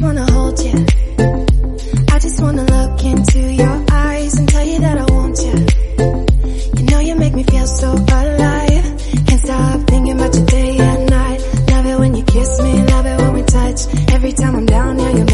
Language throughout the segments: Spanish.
just wanna hold you. I just wanna look into your eyes and tell you that I want you. You know you make me feel so alive. Can't stop thinking about you day and night. Love it when you kiss me, love it when we touch. Every time I'm down, yeah, you're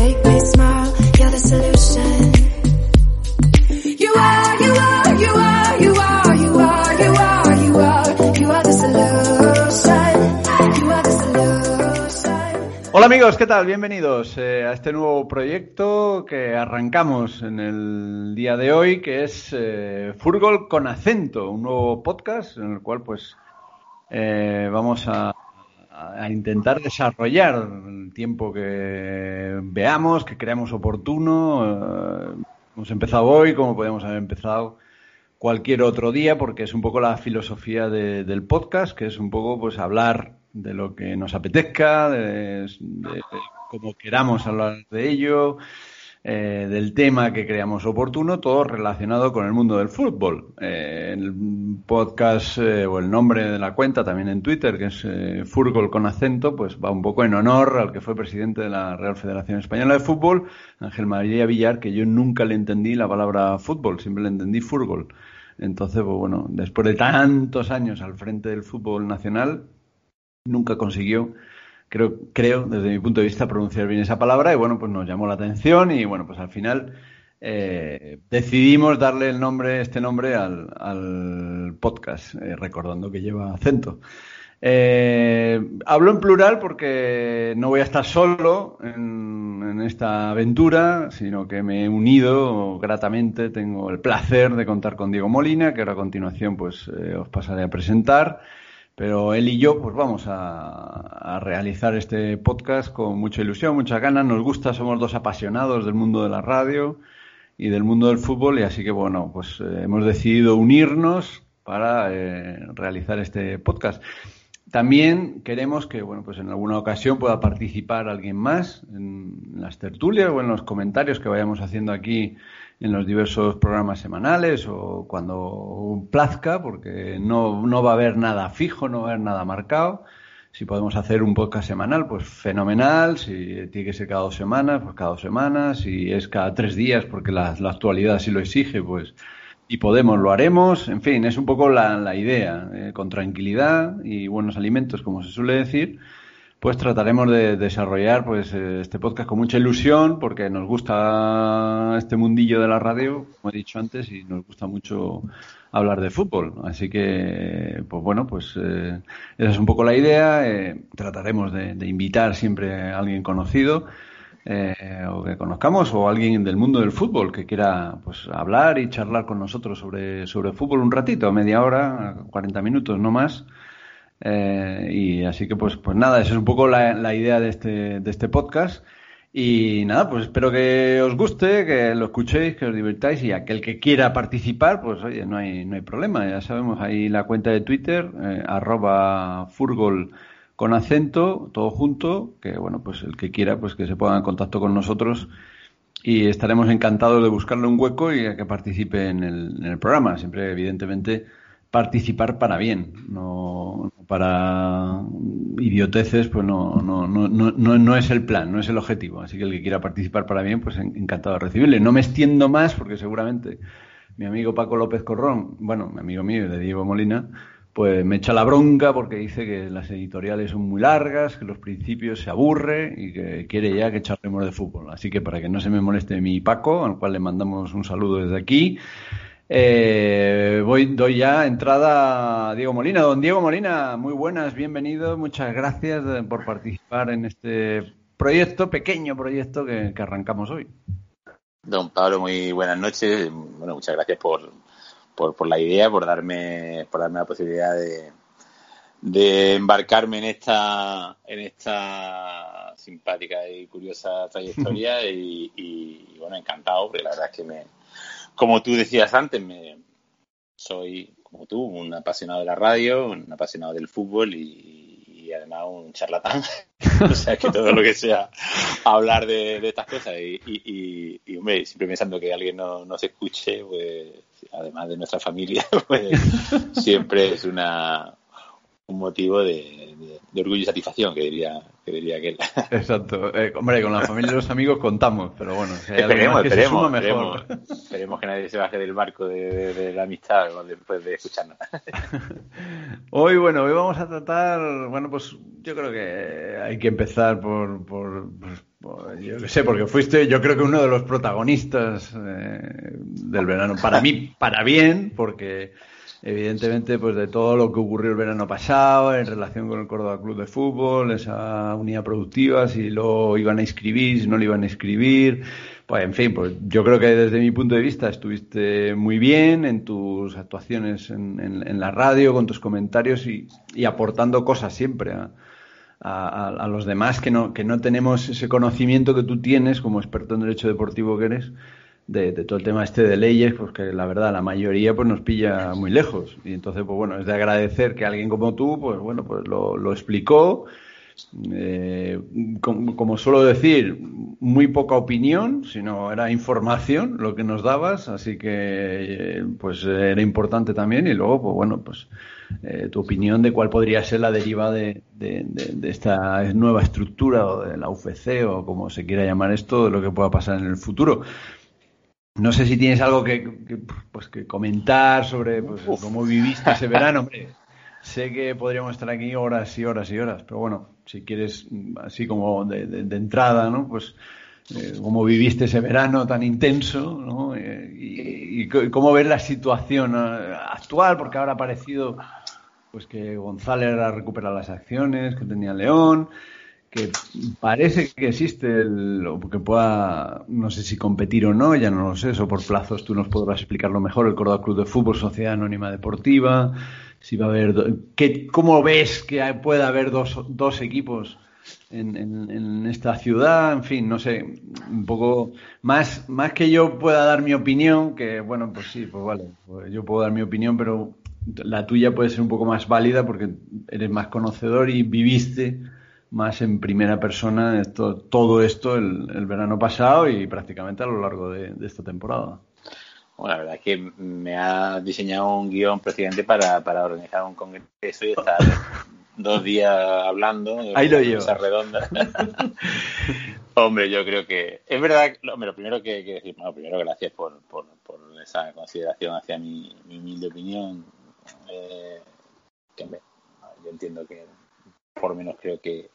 Amigos, ¿qué tal? Bienvenidos eh, a este nuevo proyecto que arrancamos en el día de hoy, que es eh, Furgol con acento, un nuevo podcast en el cual pues eh, vamos a, intentar desarrollar el tiempo que veamos, que creamos oportuno. hemos empezado hoy como podemos haber empezado cualquier otro día, porque es un poco la filosofía del podcast, que es un poco pues hablar de lo que nos apetezca, de, cómo queramos hablar de ello, eh, del tema que creamos oportuno, todo relacionado con el mundo del fútbol. Eh, el podcast eh, o el nombre de la cuenta también en Twitter, que es Fútbol con acento, pues va un poco en honor al que fue presidente de la Real Federación Española de Fútbol, Ángel María Villar, que yo nunca le entendí la palabra fútbol, siempre le entendí fútbol. Entonces, pues bueno, después de tantos años al frente del fútbol nacional, nunca consiguió, creo, creo, desde mi punto de vista, pronunciar bien esa palabra y bueno, pues nos llamó la atención y bueno, pues al final eh, decidimos darle el nombre, este nombre al, podcast, eh, recordando que lleva acento. Eh, hablo en plural porque no voy a estar solo en, en, esta aventura, sino que me he unido gratamente. Tengo el placer de contar con Diego Molina, que ahora a continuación pues os pasaré a presentar. Pero él y yo, pues vamos a, realizar este podcast con mucha ilusión, muchas ganas. Nos gusta, somos dos apasionados del mundo de la radio y del mundo del fútbol, y así que bueno, pues eh, hemos decidido unirnos para eh, realizar este podcast. También queremos que, bueno, pues en alguna ocasión pueda participar alguien más en las tertulias o en los comentarios que vayamos haciendo aquí en los diversos programas semanales o cuando plazca, porque no, no va a haber nada fijo, no va a haber nada marcado. Si podemos hacer un podcast semanal, pues fenomenal. Si tiene que ser cada dos semanas, pues cada dos semanas. Si es cada tres días, porque la, actualidad sí lo exige, pues y podemos, lo haremos. En fin, es un poco la, la idea, eh, con tranquilidad y buenos alimentos, como se suele decir pues trataremos de desarrollar pues eh, este podcast con mucha ilusión porque nos gusta este mundillo de la radio, como he dicho antes, y nos gusta mucho hablar de fútbol. Así que, pues bueno, pues eh, esa es un poco la idea. Eh, trataremos de, invitar siempre a alguien conocido. o que conozcamos o alguien del mundo del fútbol que quiera pues hablar y charlar con nosotros sobre, sobre fútbol un ratito, media hora, 40 minutos, no más. Eh, y así que pues, pues nada, esa es un poco la, idea de este, de este podcast. Y nada, pues espero que os guste, que lo escuchéis, que os divirtáis y aquel que quiera participar, pues oye, no hay, no hay problema. Ya sabemos, ahí la cuenta de Twitter, eh, arroba furgol con acento, todo junto, que bueno, pues el que quiera, pues que se ponga en contacto con nosotros y estaremos encantados de buscarle un hueco y que participe en el programa. Siempre, evidentemente, participar para bien, no para idioteces, pues no, no, no, no, no es el plan, no es el objetivo. Así que el que quiera participar para bien, pues encantado de recibirle. No me extiendo más porque seguramente mi amigo Paco López Corrón, bueno, mi amigo mío de Diego Molina, pues me echa la bronca porque dice que las editoriales son muy largas, que los principios se aburre y que quiere ya que echaremos de fútbol. Así que para que no se me moleste mi Paco, al cual le mandamos un saludo desde aquí, eh, voy, doy ya entrada a Diego Molina. Don Diego Molina, muy buenas, bienvenido, muchas gracias eh, por participar en este proyecto, pequeño proyecto que, arrancamos hoy. Don Pablo, muy buenas noches. Bueno, muchas gracias por, por, por la idea, por darme, por darme la posibilidad de, de embarcarme en esta, en esta simpática y curiosa trayectoria y, bueno, encantado, porque la verdad es que me, como tú decías antes, me, soy, como tú, un apasionado de la radio, un apasionado del fútbol y, además un charlatán. o sea, que todo lo que sea hablar de, estas cosas y, y, y, hombre, siempre pensando que alguien no, no se escuche, pues además de nuestra familia, pues siempre es una, un motivo de, orgullo y satisfacción, que diría que diría aquel. Exacto. Eh, hombre, con la familia y los amigos contamos, pero bueno, esperemos, esperemos, esperemos, que nadie se baje del barco de, la amistad después de escucharnos. hoy, bueno, hoy vamos a tratar, bueno, pues yo creo que hay que empezar por, por, yo qué sé, porque fuiste, yo creo que uno de los protagonistas eh, del verano, para mí, para bien, porque evidentemente pues de todo lo que ocurrió el verano pasado en relación con el Córdoba Club de Fútbol, esa unidad productiva, si lo iban a inscribir, si no lo iban a inscribir, pues en fin, pues yo creo que desde mi punto de vista estuviste muy bien en tus actuaciones en, en, la radio, con tus comentarios y, y aportando cosas siempre a, a, a, los demás que no, que no tenemos ese conocimiento que tú tienes como experto en derecho deportivo que eres de, todo el tema este de leyes, pues la verdad la mayoría pues nos pilla muy lejos. Y entonces, pues bueno, es de agradecer que alguien como tú, pues bueno, pues lo, explicó. Eh, como, suelo decir, muy poca opinión, sino era información lo que nos dabas, así que pues era importante también. Y luego, pues bueno, pues eh, tu opinión de cuál podría ser la deriva de, de, de, esta nueva estructura o de la UFC o como se quiera llamar esto, de lo que pueda pasar en el futuro. No sé si tienes algo que, pues, que comentar sobre pues, cómo viviste ese verano. Hombre, sé que podríamos estar aquí horas y horas y horas, pero bueno, si quieres, así como de, entrada, ¿no? Pues eh, cómo viviste ese verano tan intenso, ¿no? Eh, y, cómo ves la situación eh, actual, porque ahora ha parecido pues que González ha recuperado las acciones que tenía León, que parece que existe el, que pueda, no sé si competir o no, ya no lo sé, eso por plazos tú nos podrás explicarlo mejor, el Córdoba Club de Fútbol, Sociedad Anónima Deportiva, si va a haber, ¿qué, ¿cómo ves que puede haber dos, dos equipos en, en, esta ciudad? En fin, no sé, un poco más, más que yo pueda dar mi opinión, que bueno, pues sí, pues vale, pues yo puedo dar mi opinión, pero la tuya puede ser un poco más válida porque eres más conocedor y viviste más en primera persona esto, todo esto el, verano pasado y prácticamente a lo largo de, esta temporada. Bueno, la verdad es que me ha diseñado un guion presidente para, para organizar un congreso y estar dos días hablando. Ahí lo llevo. redonda. hombre, yo creo que es verdad. Hombre, lo primero que, que decir, bueno, primero gracias por, por, por esa consideración hacia mi, mi humilde opinión. Eh, que, yo entiendo que por lo menos creo que,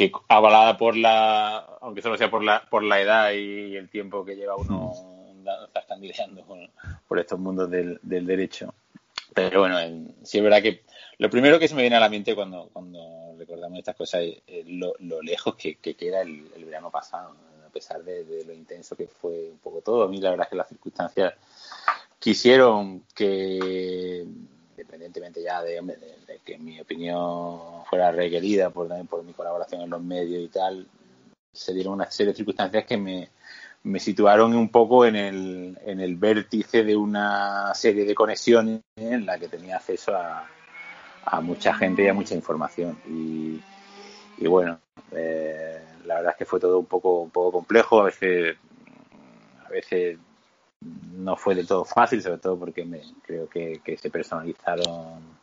que avalada por la, aunque solo sea por la, por la edad y el tiempo que lleva uno zascandileando por estos mundos del, del derecho. Pero bueno, sí es verdad que lo primero que se me viene a la mente cuando, cuando recordamos estas cosas es lo, lejos que, queda el, verano pasado, a pesar de, de, lo intenso que fue un poco todo. A mí la verdad es que las circunstancias quisieron que independientemente ya de, que mi opinión fuera requerida por, por mi colaboración en los medios y tal, se dieron una serie de circunstancias que me, me situaron un poco en el, en el vértice de una serie de conexiones en la que tenía acceso a, a mucha gente y a mucha información. Y, y bueno, eh, la verdad es que fue todo un poco, un poco complejo, a veces, a veces no fue del todo fácil, sobre todo porque me, creo que, se personalizaron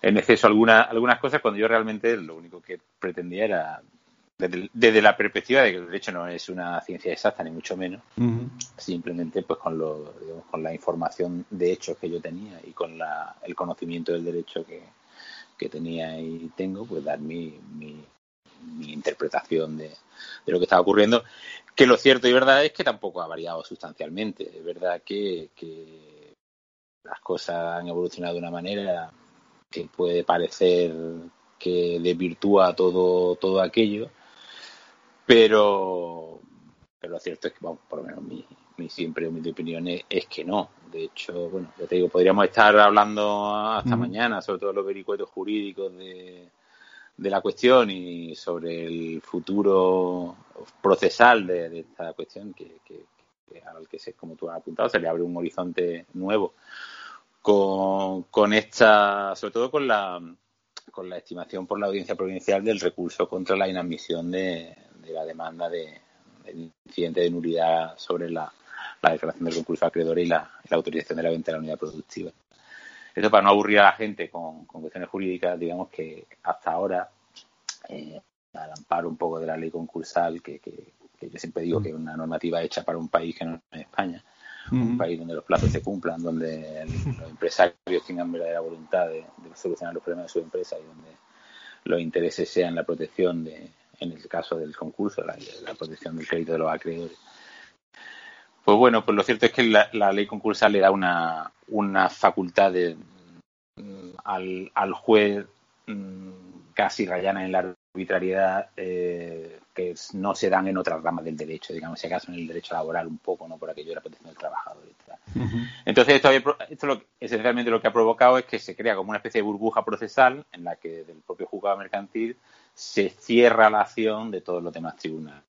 en exceso alguna, algunas cosas cuando yo realmente lo único que pretendía era, desde, la perspectiva de que el derecho no es una ciencia exacta, ni mucho menos, simplemente pues con, lo, con la información de hechos que yo tenía y con la, el conocimiento del derecho que, que tenía y tengo, pues dar mi, mi, mi interpretación de, de lo que estaba ocurriendo que lo cierto y verdad es que tampoco ha variado sustancialmente. Es verdad que, las cosas han evolucionado de una manera que puede parecer que desvirtúa todo, todo aquello, pero, pero lo cierto es que, por lo menos mi, mi siempre humilde opinión es, que no. De hecho, bueno, ya te digo, podríamos estar hablando hasta mañana sobre todos los vericuetos jurídicos de, de la cuestión y sobre el futuro procesal de, esta cuestión que, que, al que, se, como tú has apuntado, se le abre un horizonte nuevo con, con esta, sobre todo con la, con la estimación por la audiencia provincial del recurso contra la inadmisión de, la demanda de, incidente de nulidad sobre la, declaración del concurso acreedor y la, la, autorización de la venta de la unidad productiva. Esto para no aburrir a la gente con, cuestiones jurídicas, digamos que hasta ahora, eh, al amparo un poco de la ley concursal, que, que, yo siempre digo que es una normativa hecha para un país que no es España, un país donde los plazos se cumplan, donde los empresarios tengan verdadera voluntad de, solucionar los problemas de su empresa y donde los intereses sean la protección de, en el caso del concurso, la, protección del crédito de los acreedores. Pues bueno, pues lo cierto es que la, ley concursal le da una, una facultad de, mm, al, al juez mm, casi rayana en la arbitrariedad eh, que no se dan en otras ramas del derecho, digamos, si acaso en el derecho laboral un poco, ¿no? Por aquello de la protección del trabajador. Entonces, esto, esto lo, esencialmente lo que ha provocado es que se crea como una especie de burbuja procesal en la que del propio juzgado mercantil se cierra la acción de todos los demás tribunales.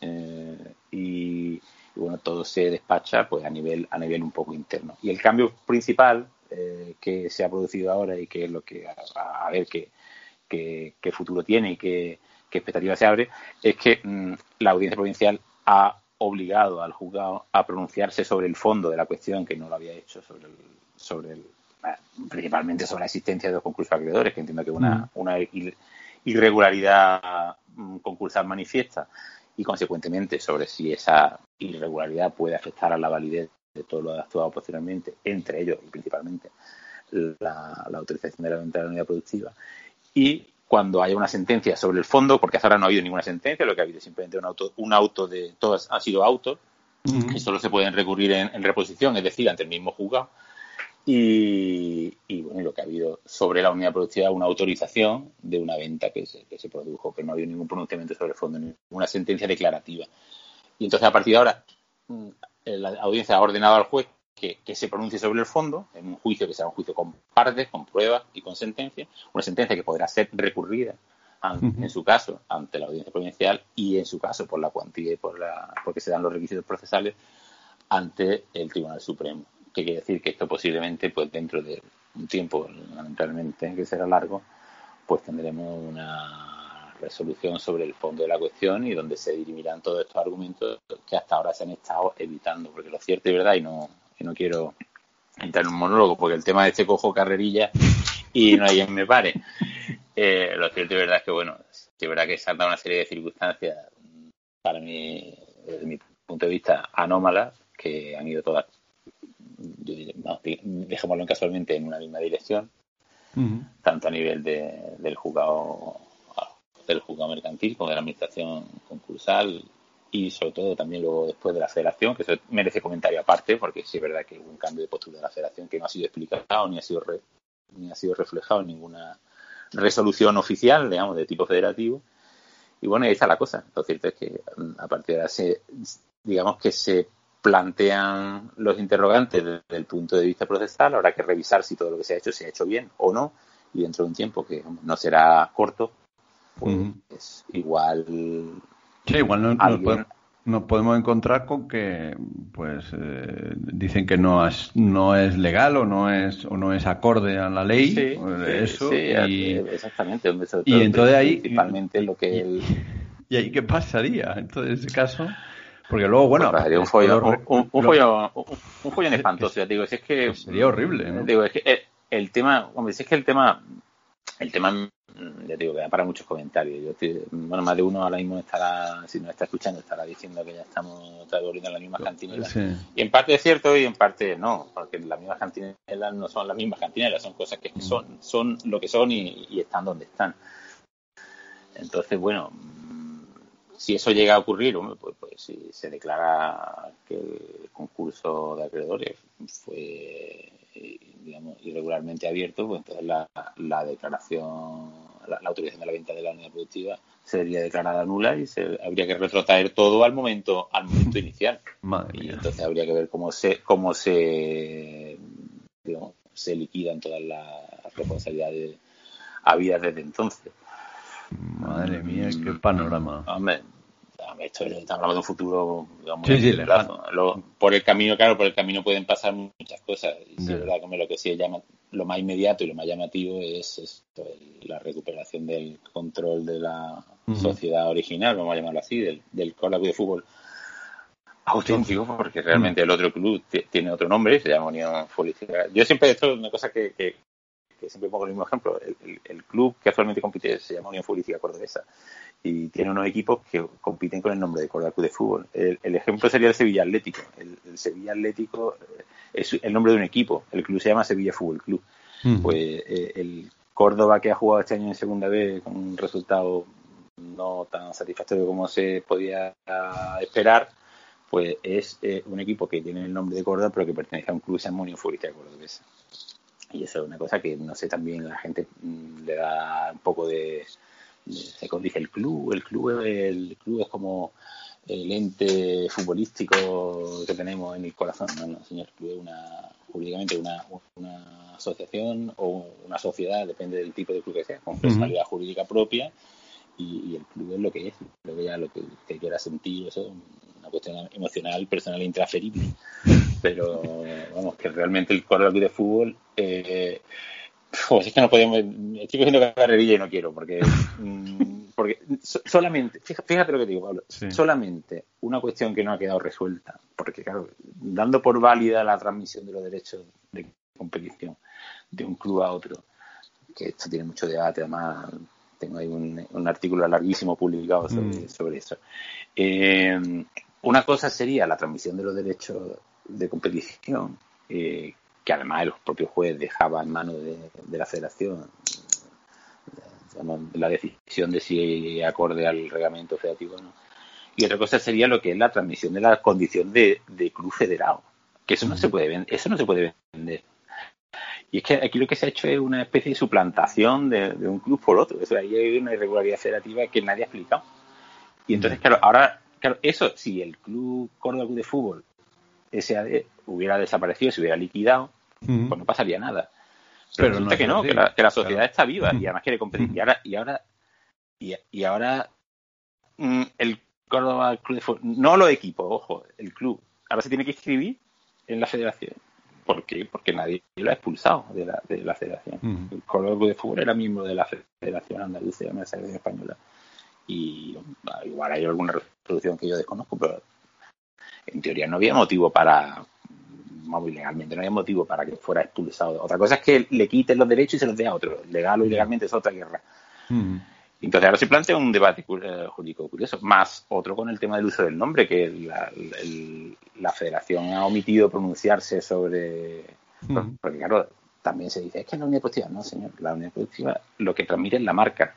Eh, y, bueno, todo se despacha pues a nivel, a nivel un poco interno. Y el cambio principal eh, que se ha producido ahora y que es lo que a, ver qué, qué, futuro tiene y qué, qué expectativa se abre, es que mm, la audiencia provincial ha obligado al juzgado a pronunciarse sobre el fondo de la cuestión que no lo había hecho sobre el, sobre el principalmente sobre la existencia de los concursos acreedores, que entiendo que es una, una irregularidad mm, concursal manifiesta y consecuentemente sobre si esa irregularidad puede afectar a la validez de todo lo actuado posteriormente, entre ellos y principalmente la, autorización de la venta de la unidad productiva. Y cuando haya una sentencia sobre el fondo, porque hasta ahora no ha habido ninguna sentencia, lo que ha habido es simplemente un auto, un auto de, todas han sido autos, que solo se pueden recurrir en, reposición, es decir, ante el mismo juzgado. Y, bueno, lo que ha habido sobre la unidad productiva una autorización de una venta que se, que se produjo, pero no ha habido ningún pronunciamiento sobre el fondo, ninguna sentencia declarativa. Y entonces, a partir de ahora, mm, la audiencia ha ordenado al juez que, se pronuncie sobre el fondo en un juicio que sea un juicio con partes, con pruebas y con sentencia, una sentencia que podrá ser recurrida en su caso ante la audiencia provincial y en su caso por la cuantía y por la porque se dan los requisitos procesales ante el Tribunal Supremo. Que quiere decir que esto posiblemente, pues dentro de un tiempo, lamentablemente, que será largo, pues tendremos una resolución sobre el fondo de la cuestión y donde se dirimirán todos estos argumentos que hasta ahora se han estado evitando, porque lo cierto y verdad, y no, no quiero entrar en un monólogo porque el tema de este cojo carrerilla y no hay quien me pare. Eh, lo cierto y verdad es que, bueno, es verdad que se han dado una serie de circunstancias para mí, desde mi punto de vista, anómalas, que han ido todas, yo diría, dejémoslo casualmente, en una misma dirección, tanto a nivel de, del juzgado del juzgado mercantil como de la administración concursal y sobre todo también luego después de la federación, que eso merece comentario aparte, porque sí es verdad que hubo un cambio de postura de la federación que no ha sido explicado ni ha sido, ni ha sido reflejado en ninguna resolución oficial, digamos, de tipo federativo. Y bueno, ahí está la cosa. Lo cierto es que mm, a partir de ahora se, digamos que se plantean los interrogantes desde el punto de vista procesal, habrá que revisar si todo lo que se ha hecho se ha hecho bien o no, y dentro de un tiempo que no será corto, pues igual Sí, igual nos, podemos, encontrar con que pues eh, dicen que no es, no es legal o no es o no es acorde a la ley sí, eso y, exactamente y entonces ahí principalmente lo que y ahí qué pasaría entonces en ese caso porque luego bueno pues un follón un, un, espantoso ya digo es que sería horrible ¿no? digo es que el, tema hombre si es que el tema el tema Mm, ya digo que da para muchos comentarios. Yo bueno, más de uno ahora mismo estará, si nos está escuchando, estará diciendo que ya estamos volviendo a las mismas cantinelas. Y en parte es cierto y en parte no, porque las mismas cantinelas no son las mismas cantinelas, son cosas que mm. son, son lo que son y, están donde están. Entonces, bueno, si eso llega a ocurrir, pues, pues si se declara que el concurso de acreedores fue digamos, irregularmente abierto, pues entonces la, la declaración la, autorización de la venta de la unidad productiva sería declarada nula y se, habría que retrotraer todo al momento al momento inicial. y entonces habría que ver cómo se cómo se se liquidan todas las responsabilidades habidas desde entonces. Madre mía, qué panorama. Hombre, esto estamos hablando de un futuro digamos, sí, por el camino, claro, por el camino pueden pasar muchas cosas. Y sí, verdad, como lo que sí llama, lo más inmediato y lo más llamativo es la recuperación del control de la sociedad original, vamos a llamarlo así, del, del club de fútbol. Auténtico, porque realmente el otro club tiene otro nombre, se llama Unión Futbolística. Yo siempre, esto es una cosa que, que, siempre pongo el mismo ejemplo, el, el, club que actualmente compite se llama Unión Futbolística Cordobesa y tiene unos equipos que compiten con el nombre de Córdoba Club de Fútbol. El, ejemplo sería el Sevilla Atlético. El, Sevilla Atlético eh, es el nombre de un equipo. El club se llama Sevilla Fútbol Club. Mm. Pues eh, el Córdoba que ha jugado este año en segunda vez con un resultado no tan satisfactorio como se podía esperar, pues es eh, un equipo que tiene el nombre de Córdoba pero que pertenece a un club que se llama Unión Futbolista Cordobesa. Y eso es una cosa que no sé también la gente mm, le da un poco de se dice el club, el club, el club es como el ente futbolístico que tenemos en el corazón. No, no, señor, el club es una, jurídicamente una, una asociación o una sociedad, depende del tipo de club que sea, con personalidad jurídica propia y, el club es lo que es, lo que ya lo que quiera sentir, eso una cuestión emocional, personal, intransferible. Pero vamos, que realmente el club de fútbol eh, pues es que no podemos. Estoy cogiendo carrerilla y no quiero, porque. Mm, porque solamente. Fíjate lo que digo, Pablo. Solamente una cuestión que no ha quedado resuelta. Porque, claro, dando por válida la transmisión de los derechos de competición de un club a otro, que esto tiene mucho debate, además. Tengo ahí un, artículo larguísimo publicado sobre, mm. eso. Eh, una cosa sería la transmisión de los derechos de competición, eh, que además los propios jueces dejaba en manos de, la federación la decisión de si acorde al reglamento federativo o no. Y otra cosa sería lo que es la transmisión de la condición de, club federado, que eso no se puede vender, eso no se puede vender. Y es que aquí lo que se ha hecho es una especie de suplantación de, un club por otro. Eso ahí hay una irregularidad federativa que nadie ha explicado. Y entonces, claro, ahora, claro, eso, si el club Córdoba Club de Fútbol SAD hubiera desaparecido, se hubiera liquidado, pues no pasaría nada. Pero, resulta que no, que la, sociedad está viva y además quiere competir. Y ahora, y ahora, y, ahora mm, el Córdoba Club de Fútbol, no los equipos, ojo, el club, ahora se tiene que inscribir en la federación. ¿Por qué? Porque nadie lo ha expulsado de la, de la federación. El Córdoba Club de Fútbol era miembro de la Federación Andalucía de la Selección Española. Y igual hay alguna resolución que yo desconozco, pero en teoría no había motivo para, vamos, ilegalmente, no había motivo para que fuera expulsado. Otra cosa es que le quiten los derechos y se los dé a otro. Legal o ilegalmente es otra guerra. Mm. Entonces ahora se plantea un debate eh, jurídico curioso, más otro con el tema del uso del nombre, que la, federación ha omitido pronunciarse sobre... Mm. Porque claro, también se dice, es que la unidad productiva, no señor, la unidad productiva lo que transmite es la marca.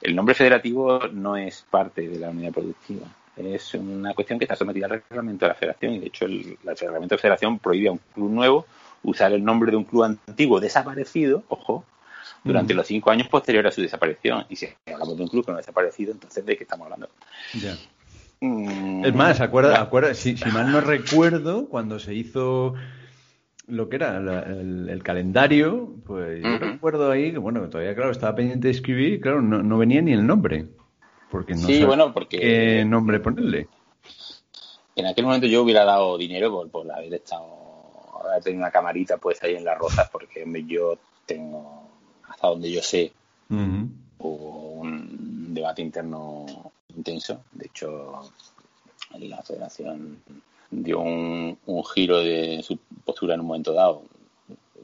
El nombre federativo no es parte de la unidad productiva es una cuestión que está sometida al reglamento de la federación y de hecho el, reglamento de la federación prohíbe a un club nuevo usar el nombre de un club antiguo desaparecido, ojo, durante los cinco años posteriores a su desaparición. Y si hablamos de un club que no ha desaparecido, entonces ¿de qué estamos hablando? Mm. Es más, acuerda, acuerda si, mal no recuerdo, cuando se hizo lo que era el, calendario, pues yo recuerdo ahí que, bueno, todavía, claro, estaba pendiente de escribir y, claro, no, no venía ni el nombre porque no sí, bueno, porque, qué nombre ponerle. En aquel momento yo hubiera dado dinero por, por haber estado, haber tenido una camarita puesta ahí en las rosas, porque yo tengo, hasta donde yo sé, hubo un debate interno intenso. De hecho, la federación dio un, giro de su postura en un momento dado.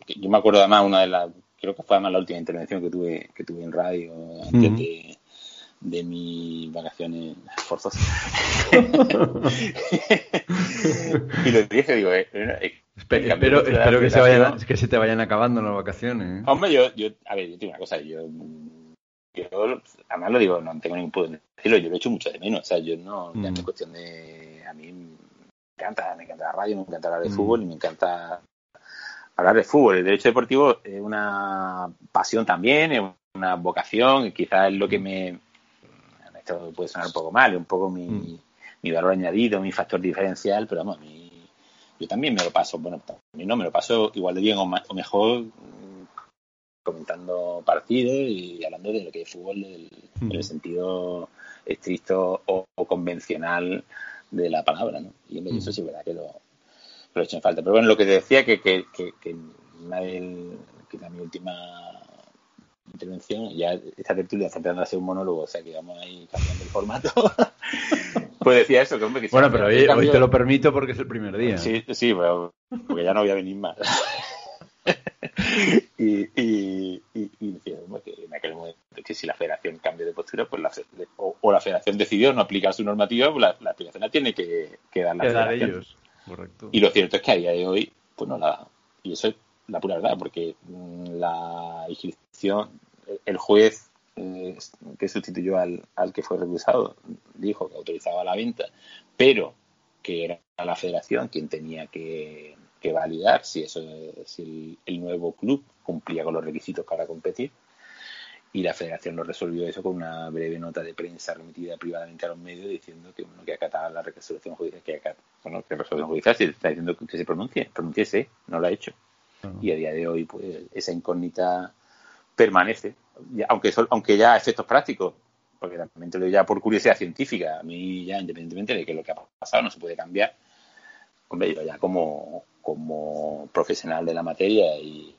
Yo me acuerdo además una de las, creo que fue además la última intervención que tuve, que tuve en radio antes de de mis vacaciones forzosas. y lo dije, digo, eh, eh, espero, espero que, se vayan, que se te vayan acabando las vacaciones. ¿eh? Hombre, yo, yo, a ver, yo tengo una cosa, yo, yo, además lo digo, no tengo ningún de decirlo, yo lo he hecho mucho de menos, o sea, yo no, ya no es mm. cuestión de, a mí me encanta, me encanta la radio, me encanta hablar de mm. fútbol y me encanta hablar de fútbol. El derecho deportivo es una pasión también, es una vocación y quizás es lo que me... Esto puede sonar un poco mal, un poco mi, mm. mi valor añadido, mi factor diferencial, pero vamos, a mí, yo también me lo paso, bueno, a mí no me lo paso igual de bien o, mejor comentando partidos y hablando de lo que es fútbol en el sentido estricto o, convencional de la palabra, ¿no? Y eso sí es verdad que lo, lo he hecho en falta. Pero bueno, lo que te decía que, que, que, que una quizá mi última intervención, ya esta tertulia está empezando a ser un monólogo, o sea que vamos ahí cambiando el formato. pues decía eso, que hombre, Bueno, pero hoy, te lo permito porque es el primer día. Sí, sí, porque ya no voy a venir más. y, y, y, decía que en aquel momento que si la federación cambia de postura, pues la, o, la federación decidió no aplicar su normativa, pues la, la aplicación la tiene que, que dar la federación. ellos. Correcto. Y lo cierto es que a día de hoy, pues no la. Y eso es la pura verdad, porque mm, la inscripción, el juez eh, que sustituyó al, al que fue recusado dijo que autorizaba la venta, pero que era la federación quien tenía que, validar si eso si el, nuevo club cumplía con los requisitos para competir. Y la federación lo resolvió eso con una breve nota de prensa remitida privadamente a los medios diciendo que bueno que acataba la resolución judicial que bueno que resolución judicial si está diciendo que se pronuncie pronunciese no lo ha hecho y a día de hoy, pues esa incógnita permanece. Aunque, aunque ya a efectos prácticos, porque también te lo ya por curiosidad científica, a mí ya independientemente de que lo que ha pasado no se puede cambiar, hombre, yo ya como, como profesional de la materia y,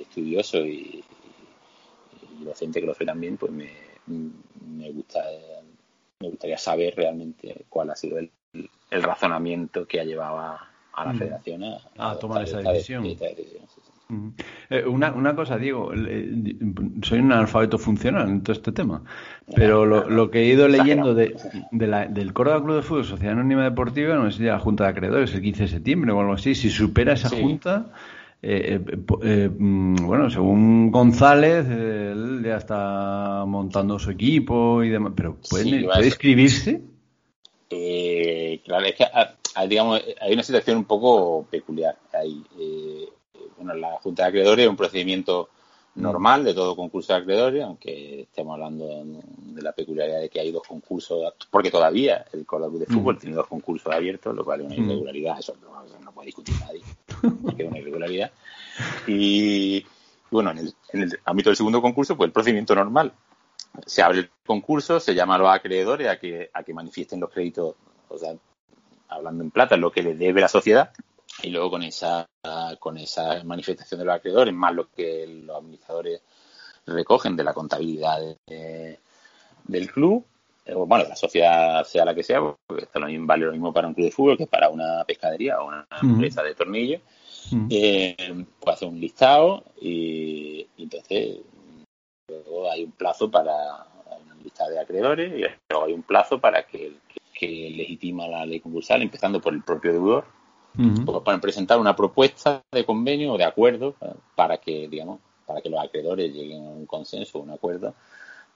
estudioso y, docente que lo sé también, pues me, me gusta me gustaría saber realmente cuál ha sido el, el razonamiento que ha llevado a, a la mm. federación a, tomar esa decisión. Eh, una, una, cosa, Diego, soy un analfabeto funcional en todo este tema, pero lo, que he ido leyendo de, la, del Córdoba Club de Fútbol, Sociedad Anónima Deportiva, no sé si la Junta de Acreedores, el 15 de septiembre o algo así, si supera esa junta, eh, eh, mm, bueno, según González, él ya está montando su equipo y demás, pero ¿puede, ¿puede inscribirse? claro, es que digamos, hay una situación un poco peculiar ahí. Eh, bueno, la Junta de Acreedores es un procedimiento normal de todo concurso de acreedores, aunque estemos hablando de la peculiaridad de que hay dos concursos, porque todavía el Club de Fútbol mm. tiene dos concursos abiertos, lo cual es una mm. irregularidad, eso no, puede discutir nadie, es una irregularidad. Y, bueno, en el, en el ámbito del segundo concurso, pues el procedimiento normal. Se abre el concurso, se llama a los acreedores a que, a que manifiesten los créditos, o sea, hablando en plata, lo que le debe la sociedad, y luego con esa, con esa manifestación de los acreedores, más lo que los administradores recogen de la contabilidad del club, eh, bueno, la sociedad sea la que sea, porque esto vale lo mismo para un club de fútbol que para una pescadería o una empresa de tornillos, eh, pues hace un listado y, entonces luego hay un plazo para una lista de acreedores y luego hay un plazo para que el que legitima la ley concursal, empezando por el propio deudor, pues para presentar una propuesta de convenio o de acuerdo para que, digamos, para que los acreedores lleguen a un consenso o un acuerdo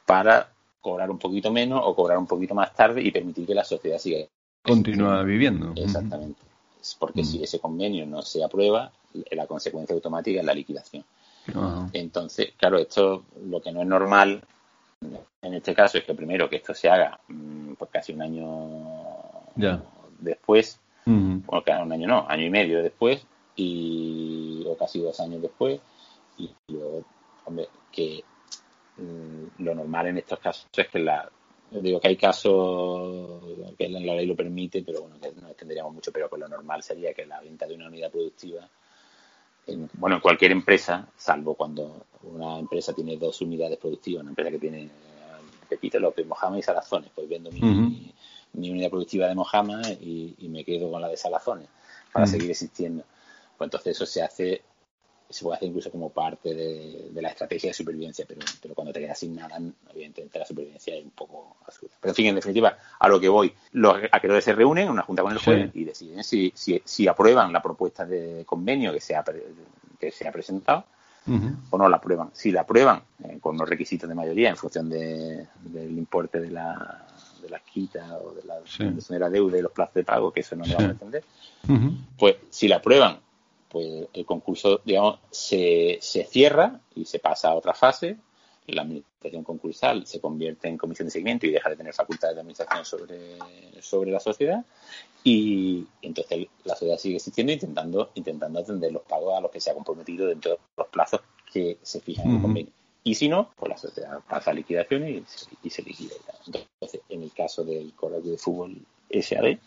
para cobrar un poquito menos o cobrar un poquito más tarde y permitir que la sociedad siga continúa viviendo. Exactamente. Porque si ese convenio no se aprueba, la consecuencia automática es la liquidación. Entonces, claro, esto lo que no es normal en este caso es que primero que esto se haga mm, pues casi un año después, o casi un año no, año y medio después, y o casi dos años después, y luego, hombre, que mm, lo normal en estos casos es que la digo que hay casos que la ley lo permite, pero bueno, que no extenderíamos mucho, pero pues lo normal sería que la venta de una unidad productiva en, bueno, en cualquier empresa, salvo cuando una empresa tiene dos unidades productivas, una empresa que tiene Pepito López, Mojama y Salazones, pues vendo mi, unidad productiva de Mojama y, me quedo con la de Salazones para seguir existiendo. Pues entonces eso se hace, se puede hacer incluso como parte de, la estrategia de supervivencia, pero, pero cuando te quedas sin nada, evidentemente la supervivencia es un poco absurda. Pero en fin, en definitiva, a lo que voy, los acreedores se reúnen en una junta con el juez y deciden si, si, si, aprueban la propuesta de convenio que se ha, que se ha presentado o no la aprueban. Si la aprueban eh, con los requisitos de mayoría en función de, del importe de la, de las quitas o de la, de la deuda y los plazos de pago, que eso no lo vamos a entender, pues si la aprueban, pues el concurso, digamos, se, se cierra y se pasa a otra fase la administración concursal se convierte en comisión de seguimiento y deja de tener facultades de administración sobre, sobre la sociedad y entonces la sociedad sigue existiendo intentando intentando atender los pagos a los que se ha comprometido dentro de los plazos que se fijan en el convenio. Y si no, pues la sociedad pasa a liquidación y, y se liquida. Entonces, en el caso del Correo de Fútbol SAD,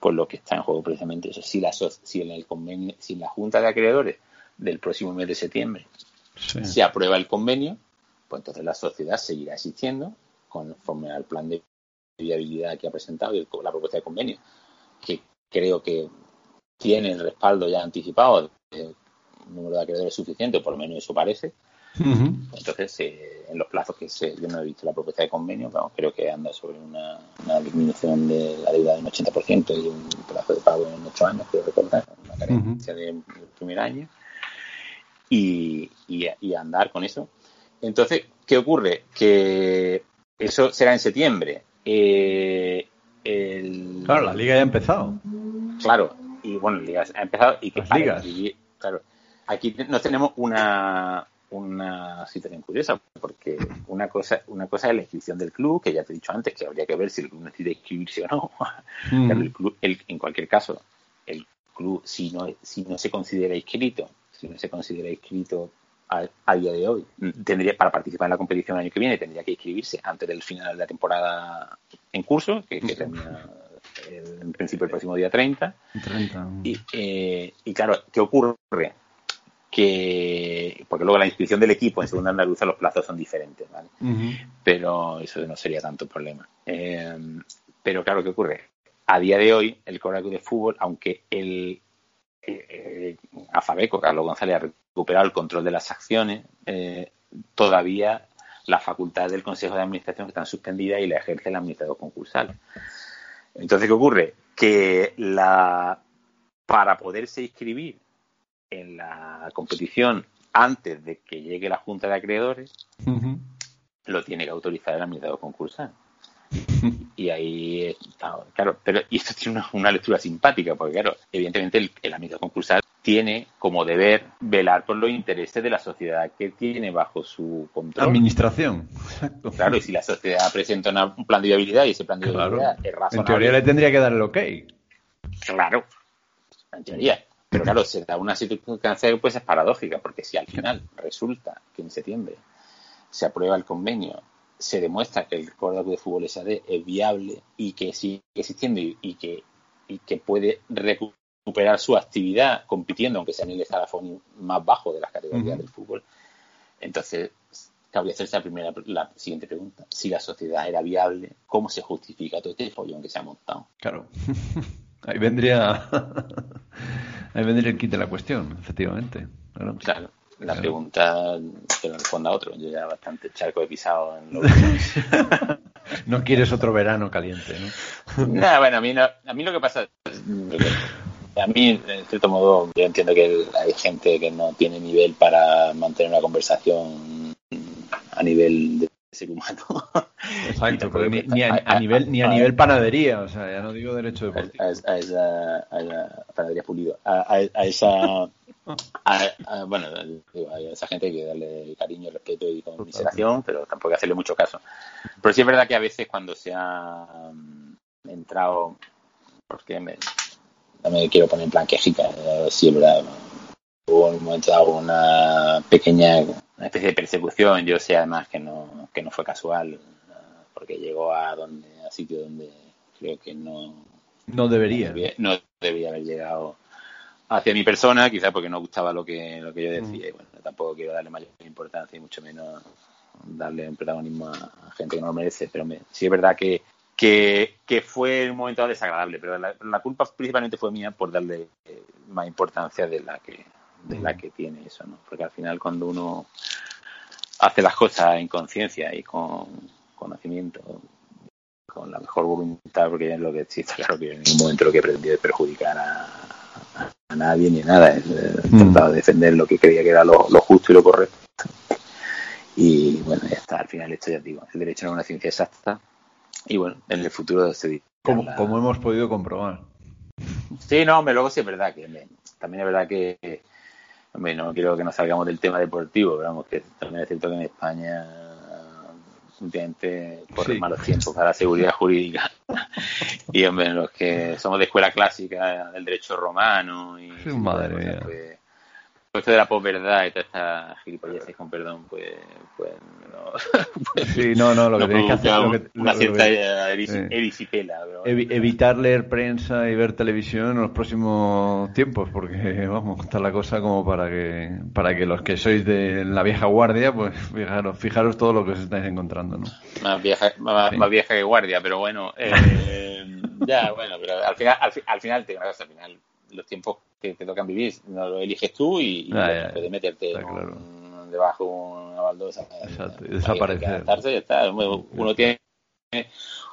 pues lo que está en juego precisamente eso. Si la, si en el convenio, si la Junta de Acreedores del próximo mes de septiembre se aprueba el convenio, pues entonces la sociedad seguirá existiendo conforme al plan de viabilidad que ha presentado y la propuesta de convenio, que creo que tiene el respaldo ya anticipado de un número de acreedores suficiente, por lo menos eso parece. Entonces, eh, en los plazos que se, yo no he visto la propuesta de convenio, creo que anda sobre una, disminución de la deuda de un 80% y un plazo de pago en 8 años, quiero recordar, una carencia del primer año y, y, andar con eso. Entonces, ¿qué ocurre? Que eso será en septiembre. Eh, claro, la liga ya ha empezado. Claro, y bueno, la liga ha empezado y que Las ligas. claro, aquí nos tenemos una, una situación curiosa, porque una cosa, una cosa es la inscripción del club, que ya te he dicho antes que habría que ver si el club necesita inscribirse o no. el club, en cualquier caso, el club, si no, si no se considera inscrito, si no se considera inscrito a, día de hoy, tendría para participar en la competición el año que viene, tendría que inscribirse antes del final de la temporada en curso, que, termina en principio el próximo día 30. Y, eh, y claro, ¿qué ocurre? Que porque luego la inscripción del equipo en segunda andaluza los plazos son diferentes ¿vale? pero eso no sería tanto problema eh, pero claro qué ocurre a día de hoy el Cobra de Fútbol aunque el eh, Afabeco, Carlos González, ha recuperado el control de las acciones, eh, todavía las facultades del Consejo de Administración están suspendidas y la ejerce el administrador concursal. Entonces, ¿qué ocurre? Que la, para poderse inscribir en la competición antes de que llegue la Junta de Acreedores, lo tiene que autorizar el administrador concursal. y ahí claro, pero y esto tiene una, lectura simpática, porque claro, evidentemente el, el amigo concursal tiene como deber velar por los intereses de la sociedad que tiene bajo su control. Administración. Claro, y si la sociedad presenta un plan de viabilidad y ese plan de viabilidad es razonable. En teoría le tendría que dar el ok. Claro, en teoría. Pero claro, se da una circunstancia pues es paradójica, porque si al final resulta que en septiembre se aprueba el convenio se demuestra que el Córdoba de Fútbol SAD es viable y que sigue existiendo y, que, y que puede recuperar su actividad compitiendo, aunque sea en el escalafón más bajo de las categorías del fútbol. Entonces, cabría hacerse la, primera, la siguiente pregunta. Si la sociedad era viable, ¿cómo se justifica todo este follón que se ha montado? Claro. Ahí vendría, ahí vendría el kit de la cuestión, efectivamente. claro la pregunta que lo responda otro. Yo ya bastante charco he pisado en lo No quieres otro verano caliente, ¿no? bueno, a mí, a mí lo que pasa a mí, en cierto modo, yo entiendo que hay gente que no tiene nivel para mantener una conversación a nivel de ser humano. Exacto, pero ni, a, nivel ni a, nivel panadería, o sea, ya no digo derecho deportivo. A, a esa, panadería pulido, a, esa bueno, a esa gente hay que darle cariño, respeto y conmiseración, pero tampoco hay que hacerle mucho caso. Pero sí es verdad que a veces cuando se ha mm, entrado, porque me, no me quiero poner en plan quejica, sí es verdad, hubo un momento dado una pequeña una especie de persecución, yo sé además que no, que no fue casual, porque llegó a donde a sitio donde creo que no no debería no debería haber llegado hacia mi persona, quizás porque no gustaba lo que, lo que yo decía. Mm. Y bueno, tampoco quiero darle mayor importancia y mucho menos darle un protagonismo a, gente que no lo merece. Pero me, sí es verdad que, que, fue un momento desagradable, pero la, culpa principalmente fue mía por darle eh, más importancia de la que de la mm. que tiene eso, ¿no? Porque al final cuando uno hace las cosas en conciencia y con conocimiento, con la mejor voluntad, porque es lo que sí está claro que en ningún momento lo que pretendía es perjudicar a, a nadie ni nada. He intentado defender lo que creía que era lo, justo y lo correcto. Y bueno, ya está. Al final, esto ya digo, el derecho no es una ciencia exacta. Y bueno, en el futuro se como, como hemos podido comprobar. Sí, no, hombre, luego sí es verdad que también es verdad que hombre, no quiero que nos salgamos del tema deportivo, pero vamos, que también es cierto que en España últimamente corren malos tiempos para la seguridad jurídica. y hombre, los que somos de escuela clásica del derecho romano y madre mía. Pues, esto de la posverdad y toda esta gilipolleces, con perdón, pues, pues no. sí, no, no, lo que tenéis que hacer. Lo que, una cierta erisipela. evitar leer prensa y ver televisión en los próximos tiempos, porque, vamos, está la cosa como para que para que los que sois de la vieja guardia, pues fijaros, fijaros todo lo que os estáis encontrando, ¿no? Más vieja, más, vieja que guardia, pero bueno, eh, ya, bueno, pero al final, al, al final, te, al final los tiempos que te tocan vivir, no lo eliges tú y, ah, puedes meterte debajo de una baldosa. Exacto, y desaparecer. Uno tiene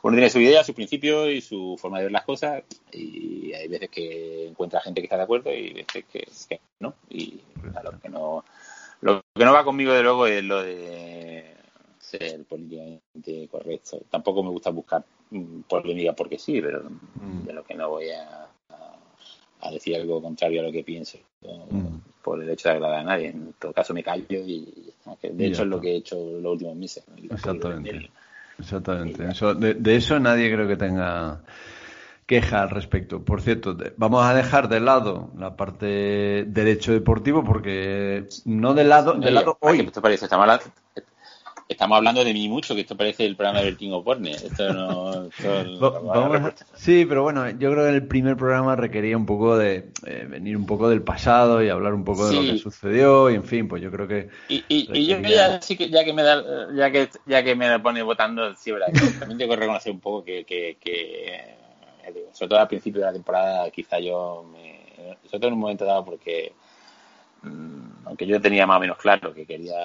uno tiene su idea, su principio y su forma de ver las cosas y hay veces que encuentra gente que está de acuerdo y veces que, que no. Y lo que no lo que no va conmigo de luego es lo de ser políticamente correcto. Tampoco me gusta buscar mm, polémica porque sí, pero mm. de lo que no voy a a decir algo contrario a lo que pienso mm. por el hecho de agradar a nadie. En todo caso me callo y de hecho es lo que he hecho los últimos meses. Exactamente. Exactamente. Eso, de, eso nadie creo que tenga queja al respecto. Por cierto, vamos a dejar de lado la parte derecho deportivo porque no de lado, de lado hoy. Esto parece, está mal, estamos hablando de mí mucho, que esto parece el programa del King of Esto no. sí, pero bueno, yo creo que el primer programa requería un poco de eh, venir un poco del pasado y hablar un poco de lo que sucedió y en fin, pues yo creo que. Y, y, yo ya, sí que, ya que me da, ya que, ya que me pone votando, sí, verdad, también tengo que reconocer un poco que, que, que sobre todo al principio de la temporada, quizá yo me. Sobre todo en un momento dado, porque. Mm, aunque yo tenía más o menos claro que quería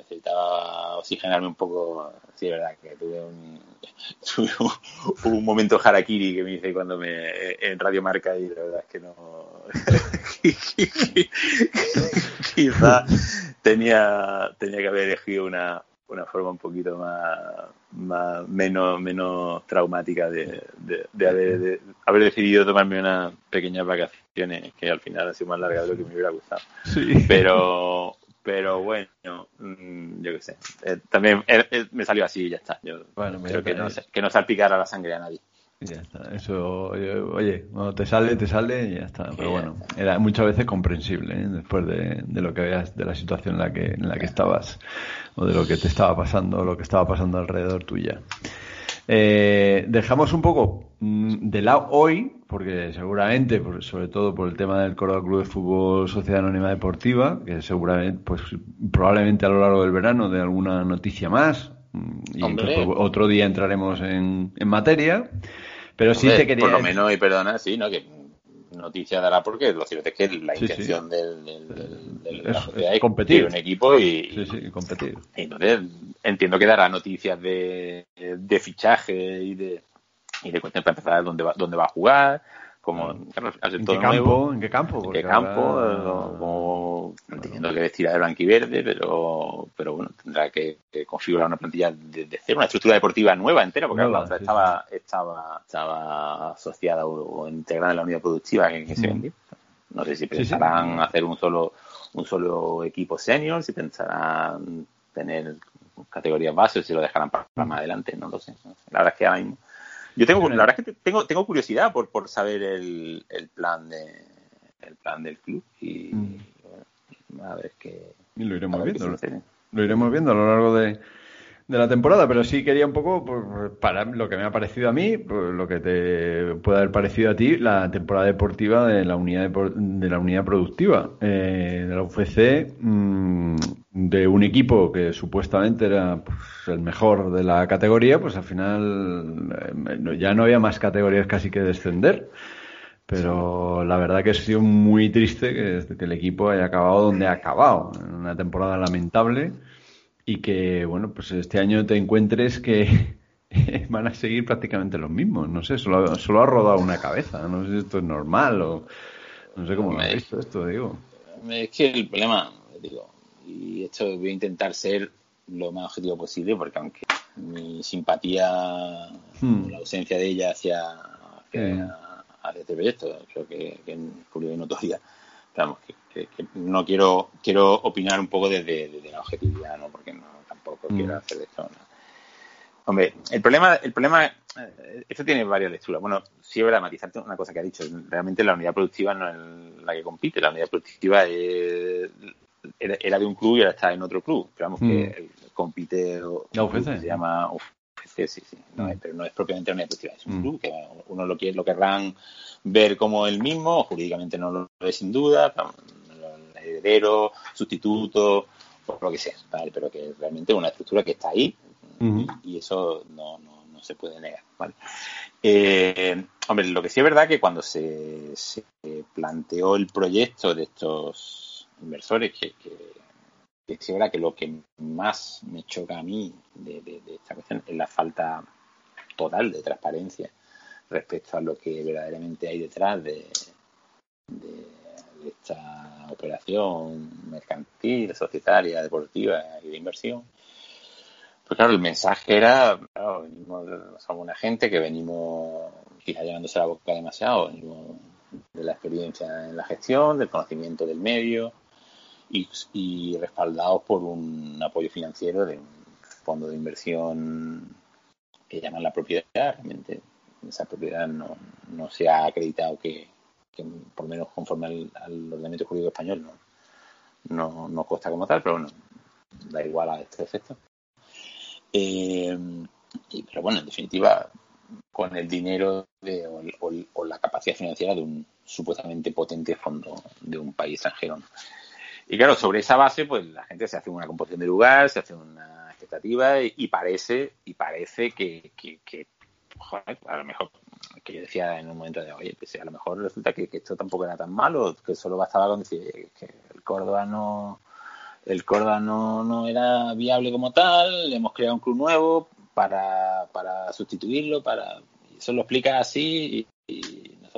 necesitaba oxigenarme un poco. Sí, es verdad que tuve un, tuve un, momento harakiri que me hice cuando me en Radio Marca y la verdad es que no. Quizá tenía, tenía que haber elegido una, una forma un poquito más, más menos, menos traumática de, de, haber, de, haber, decidido tomarme unas pequeñas vacaciones que al final han sido más largas de lo que me hubiera gustado. Sí. Pero, pero bueno, mm, yo qué sé. Eh, también eh, eh, me salió así y ya está. Yo bueno, creo que no, que no salpicara la sangre a nadie. Ya está. Eso, oye, cuando te sale, te sale y ya está. Pero bueno, era muchas veces comprensible después de, de, lo que veas, de la situación en la que en la que estabas o de lo que te estaba pasando, o lo que estaba pasando alrededor tuya. Eh, dejamos un poco de lado hoy, porque seguramente, sobre todo por el tema del Córdoba Club de Fútbol Sociedad Anónima Deportiva, que seguramente, pues probablemente a lo largo del verano de alguna noticia más, mm, y otro día entraremos en, materia, pero sí te quería... Por lo menos, y perdona, sí, ¿no? Que noticia dará porque lo cierto es que la intención del, del, es, competir un equipo y, sí, sí, competir. Y entonces entiendo que dará noticias de, de fichaje y de y de cuestión para empezar dónde va, dónde va a jugar, como ¿En, qué campo, ¿En qué campo? ¿En qué campo? Como, entiendo que vestirá de blanquiverde, pero, pero bueno, tendrá que, configurar una plantilla de, de, cero, una estructura deportiva nueva entera, porque la otra estaba, estaba, estaba asociada o, integrada en la unidad productiva que, se vendía. No sé si pensarán hacer un solo un solo equipo senior, si pensarán tener categorías bases, si lo dejarán para, más adelante, no lo sé. La verdad es que ahora mismo yo tengo, la verdad es que tengo, tengo curiosidad por, por saber el, el plan de el plan del club y mm. a ver qué. Y lo iremos viendo. Lo, iremos viendo a lo largo de, de la temporada, pero sí quería un poco, pues, para lo que me ha parecido a mí, pues, lo que te puede haber parecido a ti, la temporada deportiva de la unidad de, la unidad productiva eh, de la UFC, mm, de un equipo que supuestamente era pues, el mejor de la categoría, pues al final eh, ya no había más categorías casi que descender. Pero la verdad que ha sido muy triste que, que el equipo haya acabado donde ha acabado, en una temporada lamentable y que, bueno, pues este año te encuentres que van a seguir prácticamente los mismos. No sé, solo, solo ha rodado una cabeza. No sé si esto es normal o no sé cómo lo has visto esto, digo. Es que el problema, digo, y esto voy a intentar ser lo más objetivo posible porque aunque mi simpatía hmm. la ausencia de ella hacia, hacia, este proyecto creo que, que es público y notoria que, no quiero quiero opinar un poco desde, la objetividad, ¿no? Porque no, tampoco quiero mm. hacer de esto. Hombre, el problema, el problema, eh, esto tiene varias lecturas. Bueno, sí es verdad, matizarte una cosa que ha dicho. Realmente la unidad productiva no es la que compite, la unidad productiva era, de un club y ahora está en otro club. Pero vamos, que mm. compite, se llama UFC, sí, sí. No mm. pero no es propiamente una productiva, es un club que uno lo, quiere, lo querrán ver como el mismo, jurídicamente no lo es sin duda, heredero, sustituto, lo que sea, ¿vale? pero que realmente es una estructura que está ahí y, eso no, no, se puede negar. ¿vale? Eh, hombre, lo que sí es verdad que cuando se, se planteó el proyecto de estos inversores, que, que, sí es verdad que lo que más me choca a mí de, esta cuestión es la falta total de transparencia respecto a lo que verdaderamente hay detrás de, esta operación mercantil, societaria, deportiva y de inversión. Pues claro, el mensaje era, claro, somos una gente que venimos quizá llevándose la boca demasiado, venimos de la experiencia en la gestión, del conocimiento del medio y, respaldados por un apoyo financiero de un fondo de inversión que llaman la propiedad. Realmente esa propiedad no, no se ha acreditado que, por lo menos conforme al, ordenamiento jurídico español no, no, no consta como tal, pero bueno, da igual a este efecto. Eh, pero bueno, en definitiva, con el dinero de, o, la capacidad financiera de un supuestamente potente fondo de un país extranjero. Y claro, sobre esa base, pues la gente se hace una composición de lugar, se hace una expectativa y, parece y parece que, que, a lo mejor que yo decía en un momento de, oye, a lo mejor resulta que, esto tampoco era tan malo, que solo bastaba con decir que el Córdoba no el Córdoba no, no era viable como tal, hemos creado un club nuevo para, para sustituirlo, para eso lo explica así y,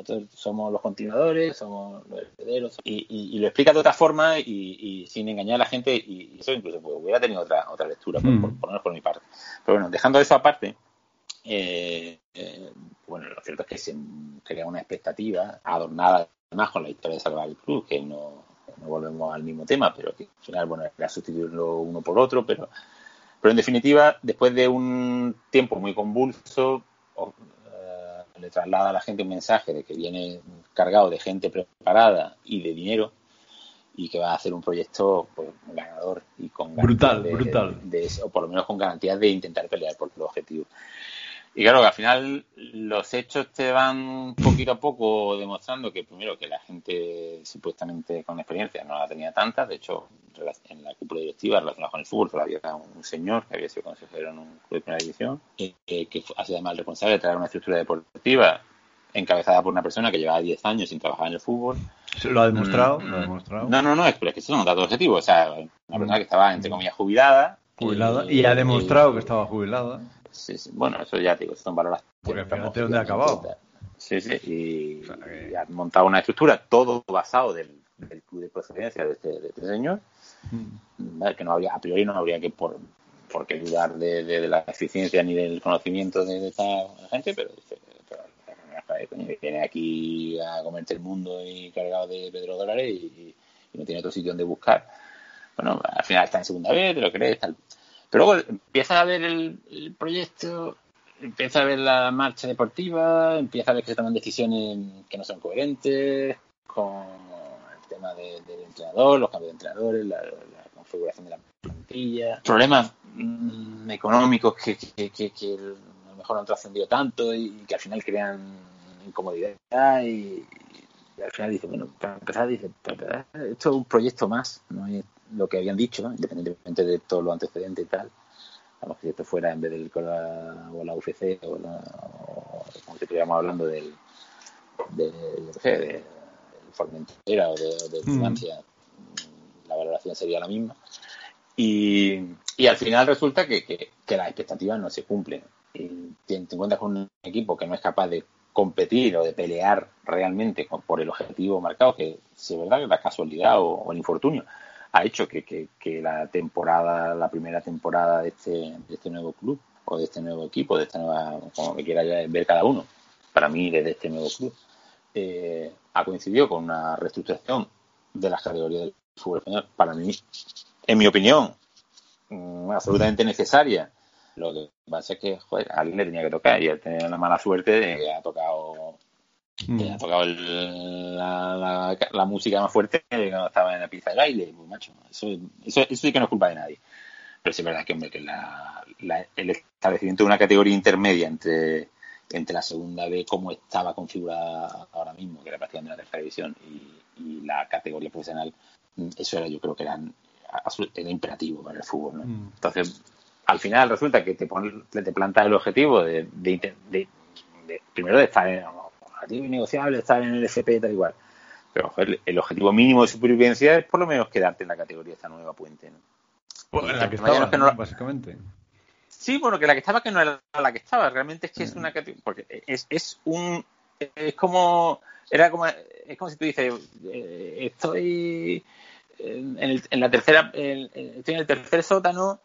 nosotros somos los continuadores, somos los herederos y, y, lo explica de otra forma y, sin engañar a la gente y eso incluso pues, hubiera tenido otra otra lectura, por, por, por, por mi parte. Pero bueno, dejando eso aparte, eh, eh, bueno, lo cierto es que se crea una expectativa adornada además con la historia de salvar el club, que no, volvemos al mismo tema, pero que al final, bueno, era sustituirlo uno por otro, pero, pero en definitiva, después de un tiempo muy convulso, le traslada a la gente un mensaje de que viene cargado de gente preparada y de dinero y que va a hacer un proyecto pues, ganador y con brutal, brutal. o por lo menos con garantías de intentar pelear por los objetivos. Y claro, que al final los hechos te van poquito a poco demostrando que primero que la gente supuestamente con experiencia no la tenía tanta, de hecho en la cúpula directiva relacionada con el fútbol solo había un señor que había sido consejero en un club de primera división, eh, que ha sido además el responsable de traer una estructura deportiva encabezada por una persona que llevaba 10 años sin trabajar en el fútbol. ¿Lo ha demostrado? ¿Lo ha demostrado? No, no, no, es, que eso es un dato objetivo. O sea, una persona que estaba, entre comillas, jubilada. Jubilada, y, ha demostrado que estaba jubilada. Sí, sí. Bueno, eso ya digo, son valoraciones. Porque fíjate dónde ha acabado. Sí, sí, y, ha montado una estructura, todo basado del, club de procedencia de este, de este señor, mm. que no habría, a priori no habría que por, por qué dudar de, de, la eficiencia ni del conocimiento de, esta gente, pero dice, viene aquí a comerte el mundo y cargado de petrodólares y, y no tiene otro sitio donde buscar. Bueno, al final está en segunda vez, te lo crees, tal. Pero luego empieza a ver el, proyecto, empieza a ver la marcha deportiva, empieza a ver que se toman decisiones que no son coherentes con el tema del entrenador, los cambios de entrenadores, la, configuración de la plantilla, problemas mm, económicos que, a lo mejor no han trascendido tanto y que al final crean incomodidad y, al final dice, bueno, para empezar dice, esto es un proyecto más, no es lo que habían dicho, independientemente de todo lo antecedente y tal. Vamos, que si esto fuera en vez del la, o la UFC o, la, como si estuviéramos hablando del, de, yo sé, de, Formentera o de, de Francia, mm. la valoración sería la misma. Y, y al final resulta que, que, que, las expectativas no se cumplen. Y te, encuentras con un equipo que no es capaz de competir o de pelear realmente por el objetivo marcado, que si es verdad que la casualidad o, el infortunio ha hecho que, que, la temporada, la primera temporada de este, de este nuevo club o de este nuevo equipo, de esta nueva, como que quiera ver cada uno, para mí desde este nuevo club, eh, ha coincidido con una reestructuración de las categorías del fútbol español. Para mí, en mi opinión, mm, absolutamente necesaria. Lo que pasa es que, joder, a alguien le tenía que tocar y él tenía la mala suerte de que ha tocado mm. ha tocado la, la, música más fuerte cuando estaba en la pista de baile, pues, macho, eso, eso, eso sí que no es culpa de nadie. Pero sí es verdad que, hombre, que la, el establecimiento de una categoría intermedia entre, entre la segunda B, como estaba configurada ahora mismo, que era prácticamente la tercera división, y, la categoría profesional, eso era, yo creo que era, era imperativo para el fútbol. ¿no? Mm. Entonces, al final resulta que te, te planta el objetivo de, de, primero de estar en objetivo innegociable, estar en el FP y tal igual. Pero el objetivo mínimo de supervivencia es por lo menos quedarte en la categoría esta nueva puente. ¿no? Pues la que estaba, básicamente. Sí, bueno, que la que estaba que no era la que estaba. Realmente es que es mm. una porque es, es un es como era como es como si tú dices eh, estoy en, el, en, la tercera estoy en el tercer sótano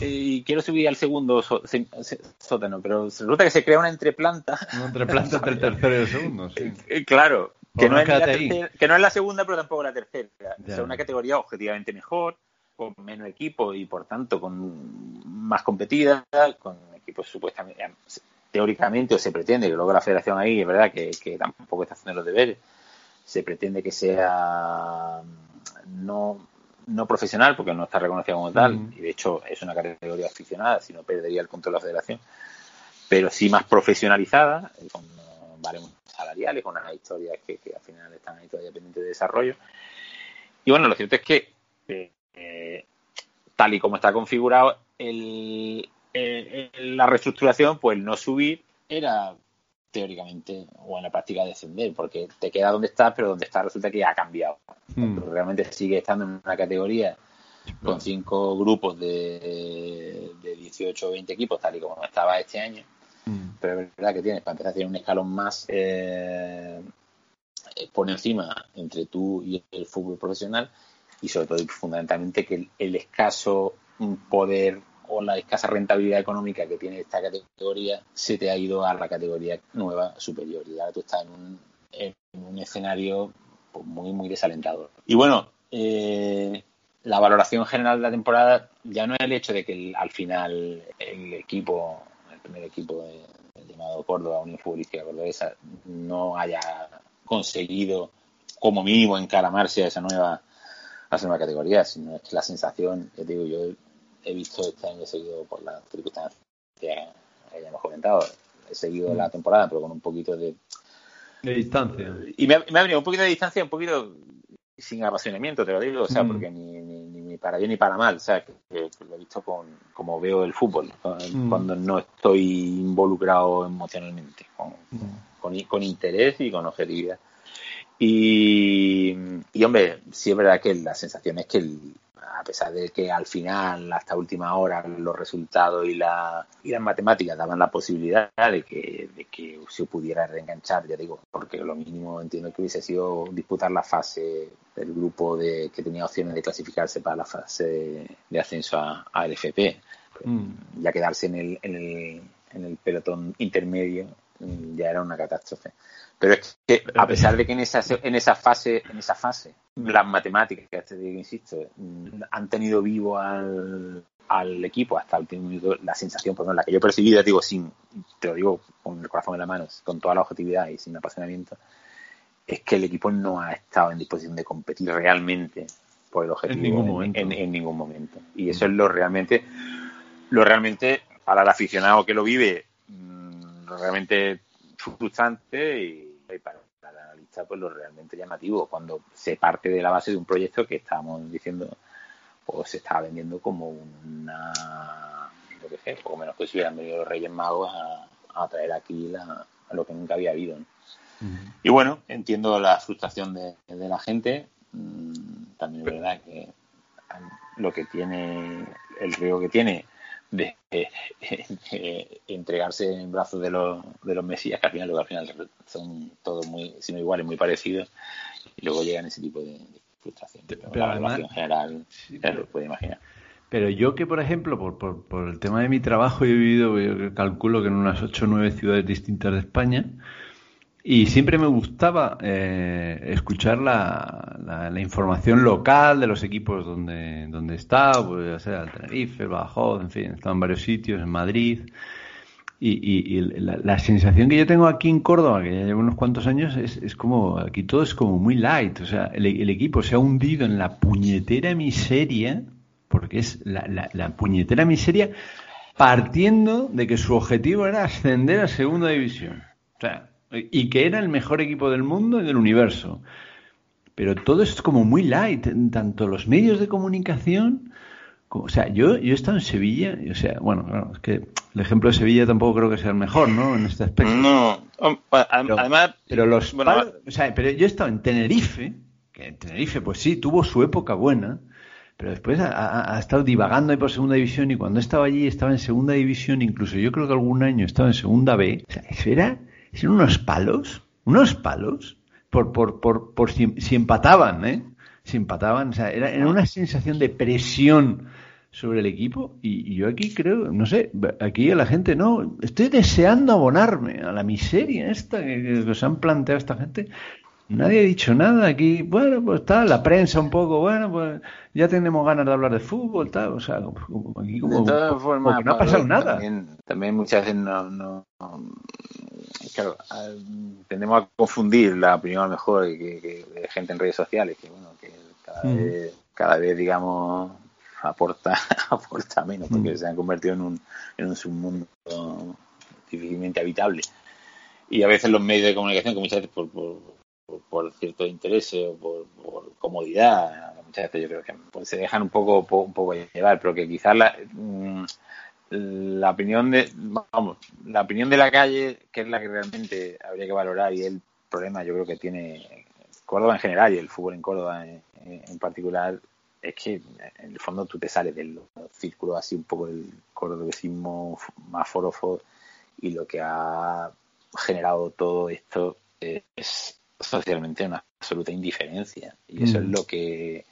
y quiero subir al segundo sótano, pero resulta que se crea una entreplanta. Una entreplanta entre el tercero y el segundo, sí. Eh, claro, que no, es la que no es la segunda, pero tampoco la tercera. Es una categoría objetivamente mejor, con menos equipo y por tanto con más competida, con equipos supuestamente, teóricamente o se pretende, que luego la federación ahí es verdad que, tampoco está haciendo los deberes, se pretende que sea no, no profesional porque no está reconocida como tal y de hecho es una categoría aficionada, si no perdería el control de la federación, pero sí más profesionalizada, con baremos salariales, con unas historias que, al final están ahí todavía pendientes de desarrollo. Y bueno, lo cierto es que eh, eh, tal y como está configurado el, la reestructuración, pues no subir era teóricamente o en la práctica descender, porque te queda donde estás, pero donde estás resulta que ha cambiado. Hmm. Realmente sigue estando en una categoría con cinco grupos de, de 18 o 20 equipos, tal y como estaba este año. Hmm. Pero es verdad que tienes, para empezar, a tener un escalón más eh, por encima entre tú y el fútbol profesional y sobre todo y fundamentalmente que el, escaso poder o la escasa rentabilidad económica que tiene esta categoría se te ha ido a la categoría nueva superior. Y ahora tú estás en un, en un escenario pues, muy muy desalentador. Y bueno eh, la valoración general de la temporada ya no es el hecho de que al final el equipo el primer equipo llamado Córdoba Unión Futbolística Cordobesa no haya conseguido como mínimo encaramarse a esa nueva la nueva categoría, sino es la sensación, ya digo, yo he visto este año seguido por las circunstancias que ya hemos comentado, he seguido la mm. temporada, pero con un poquito de... De distancia. Y me ha, venido un poquito de distancia, un poquito sin apasionamiento, te lo digo, o sea, mm. porque ni, ni, para bien ni para mal, o sea, que, lo he visto con como veo el fútbol, mm. cuando no estoy involucrado emocionalmente, con, con, con interés y con objetividad. Y, hombre, sí es verdad que la sensación es que a pesar de que al final, hasta última hora, los resultados y, la, y las matemáticas daban la posibilidad de que, de que se pudiera reenganchar, ya digo, porque lo mínimo entiendo que hubiese sido disputar la fase del grupo de, que tenía opciones de clasificarse para la fase de, ascenso a, a LFP. Mm. Ya quedarse en el, en el, en el pelotón intermedio ya era una catástrofe. Pero es que a pesar de que en esa, en esa fase, en esa fase, las matemáticas, te digo, insisto, han tenido vivo al, al equipo hasta el último minuto, la sensación, por la que yo he percibido, digo, sin, te lo digo con el corazón en la mano, con toda la objetividad y sin apasionamiento, es que el equipo no ha estado en disposición de competir realmente por el objetivo en ningún momento. En, ningún momento. Y eso es lo realmente, lo realmente, para el aficionado que lo vive, mm, realmente frustrante y para, la analista pues lo realmente llamativo cuando se parte de la base de un proyecto que estábamos diciendo pues se estaba vendiendo como una lo que sé, poco menos que si hubieran venido los Reyes Magos a, traer aquí la, a lo que nunca había habido y bueno entiendo la frustración de, la gente. Mm, también es verdad que lo que tiene el río que tiene de, entregarse en brazos de los, de los mesías, que al final, al final son todos muy, sino iguales, muy parecidos, y luego llegan ese tipo de, frustración. Pero, además, en general, lo puede imaginar. Pero yo que, por ejemplo, por, por, por, el tema de mi trabajo, he vivido, yo calculo que en unas 8 o 9 ciudades distintas de España, y siempre me gustaba eh, escuchar la, la, información local de los equipos donde, donde estaba, pues ya sea el Tenerife, el Badajoz, en fin, he estado en varios sitios, en Madrid. Y, y, la, sensación que yo tengo aquí en Córdoba, que ya llevo unos cuantos años, es, es como, aquí todo es como muy light. O sea, el, el, equipo se ha hundido en la puñetera miseria, porque es la, la, la puñetera miseria, partiendo de que su objetivo era ascender a segunda división. O sea, y que era el mejor equipo del mundo y del universo. Pero todo es como muy light, tanto los medios de comunicación, como, o sea, yo, yo he estado en Sevilla, o sea, bueno, es que el ejemplo de Sevilla tampoco creo que sea el mejor, ¿no? En este aspecto. No, además... Pero los o sea, pero yo he estado en Tenerife, que en Tenerife, pues sí, tuvo su época buena, pero después ha, estado divagando ahí por segunda división y cuando estaba allí estaba en segunda división, incluso yo creo que algún año estaba en segunda B. O sea, eso era son unos palos, unos palos, por, por, por, por si, empataban, ¿eh? Si empataban, o sea, era, una sensación de presión sobre el equipo y, yo aquí creo, no sé, aquí la gente no, estoy deseando abonarme a la miseria esta que, que se han planteado esta gente Nadie ha dicho nada aquí. Bueno, pues está la prensa un poco, bueno, pues ya tenemos ganas de hablar de fútbol, tal. O sea, aquí como, de todas formas, no ha pasado nada. También, muchas veces no, no, claro, tendemos a confundir la opinión a lo mejor que, de gente en redes sociales, que bueno, que cada, mm. vez, cada vez, digamos, aporta, aporta menos, porque mm. se han convertido en un, en un submundo difícilmente habitable. Y a veces los medios de comunicación, que muchas veces por por, cierto interés o por, comodidad. Muchas veces yo creo que pues, se dejan un poco, un poco llevar, pero que quizás la, mm, la opinión de, vamos, la opinión de la calle, que es la que realmente habría que valorar y el problema yo creo que tiene Córdoba en general y el fútbol en Córdoba en, particular, es que en el fondo tú te sales del círculo así un poco del cordobesismo más forofo y lo que ha generado todo esto es socialmente una absoluta indiferencia y eso es mm. lo que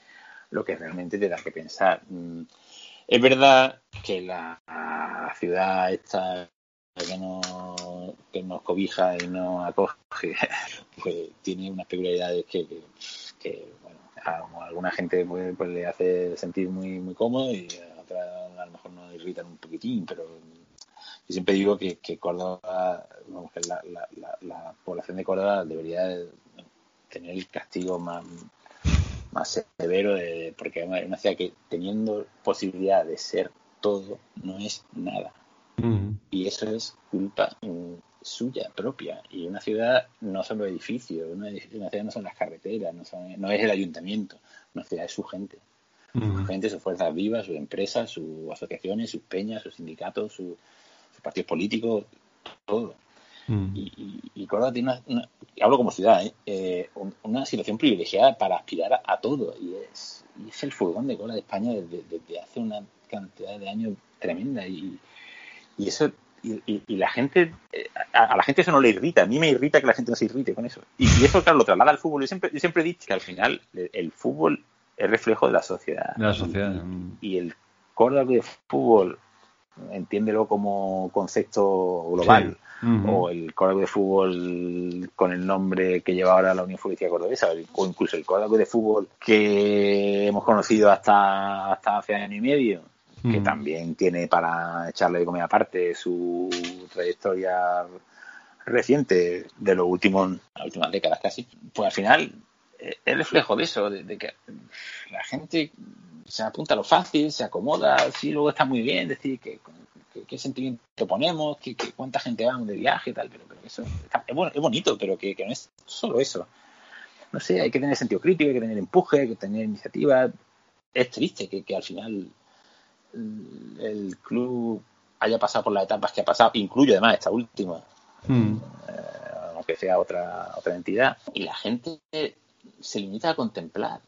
lo que realmente te da que pensar mm, es verdad que la ciudad esta que nos, que nos cobija y nos acoge pues tiene unas peculiaridades que, que, bueno a alguna gente pues, pues, le hace sentir muy muy cómodo y a otra a lo mejor nos irritan un poquitín pero yo siempre digo que, que Córdoba, la, la, la, población de Córdoba debería tener el castigo más, más severo, de, porque es una ciudad que teniendo posibilidad de ser todo, no es nada. Y eso es culpa suya propia. Y una ciudad no son los edificios, una, ciudad no son las carreteras, no, no es el ayuntamiento, una ciudad es su gente. Su gente, sus fuerzas vivas, sus empresas, sus asociaciones, sus peñas, sus sindicatos, sus partidos políticos, todo. Mm. Y, y, Córdoba tiene una, hablo como ciudad, ¿eh? Eh, una situación privilegiada para aspirar a, todo. Y es, y es el furgón de cola de España desde, hace una cantidad de años tremenda. Y, y eso y, y, la gente, eh, a, la gente eso no le irrita. A mí me irrita que la gente no se irrite con eso. Y, eso, claro, lo traslada al fútbol. Yo siempre, yo siempre he dicho que al final el, fútbol es reflejo de la sociedad. la sociedad. Y, el Córdoba de fútbol, entiéndelo como concepto global. O el código de fútbol con el nombre que lleva ahora la Unión Futbolística Cordobesa, o incluso el código de fútbol que hemos conocido hasta, hasta hace año y medio, que también tiene para echarle de comida aparte su trayectoria reciente de los últimos, las últimas décadas casi, pues al final es reflejo de eso, de, que la gente se apunta a lo fácil, se acomoda, sí, luego está muy bien decir que qué, sentimiento ponemos, qué, cuánta gente va de viaje y tal, pero, eso es, bueno, es bonito, pero que, no es solo eso. No sé, hay que tener sentido crítico, hay que tener empuje, hay que tener iniciativa. Es triste que, al final el club haya pasado por las etapas que ha pasado, incluye además esta última, eh, aunque sea otra, otra entidad, y la gente se limita a contemplar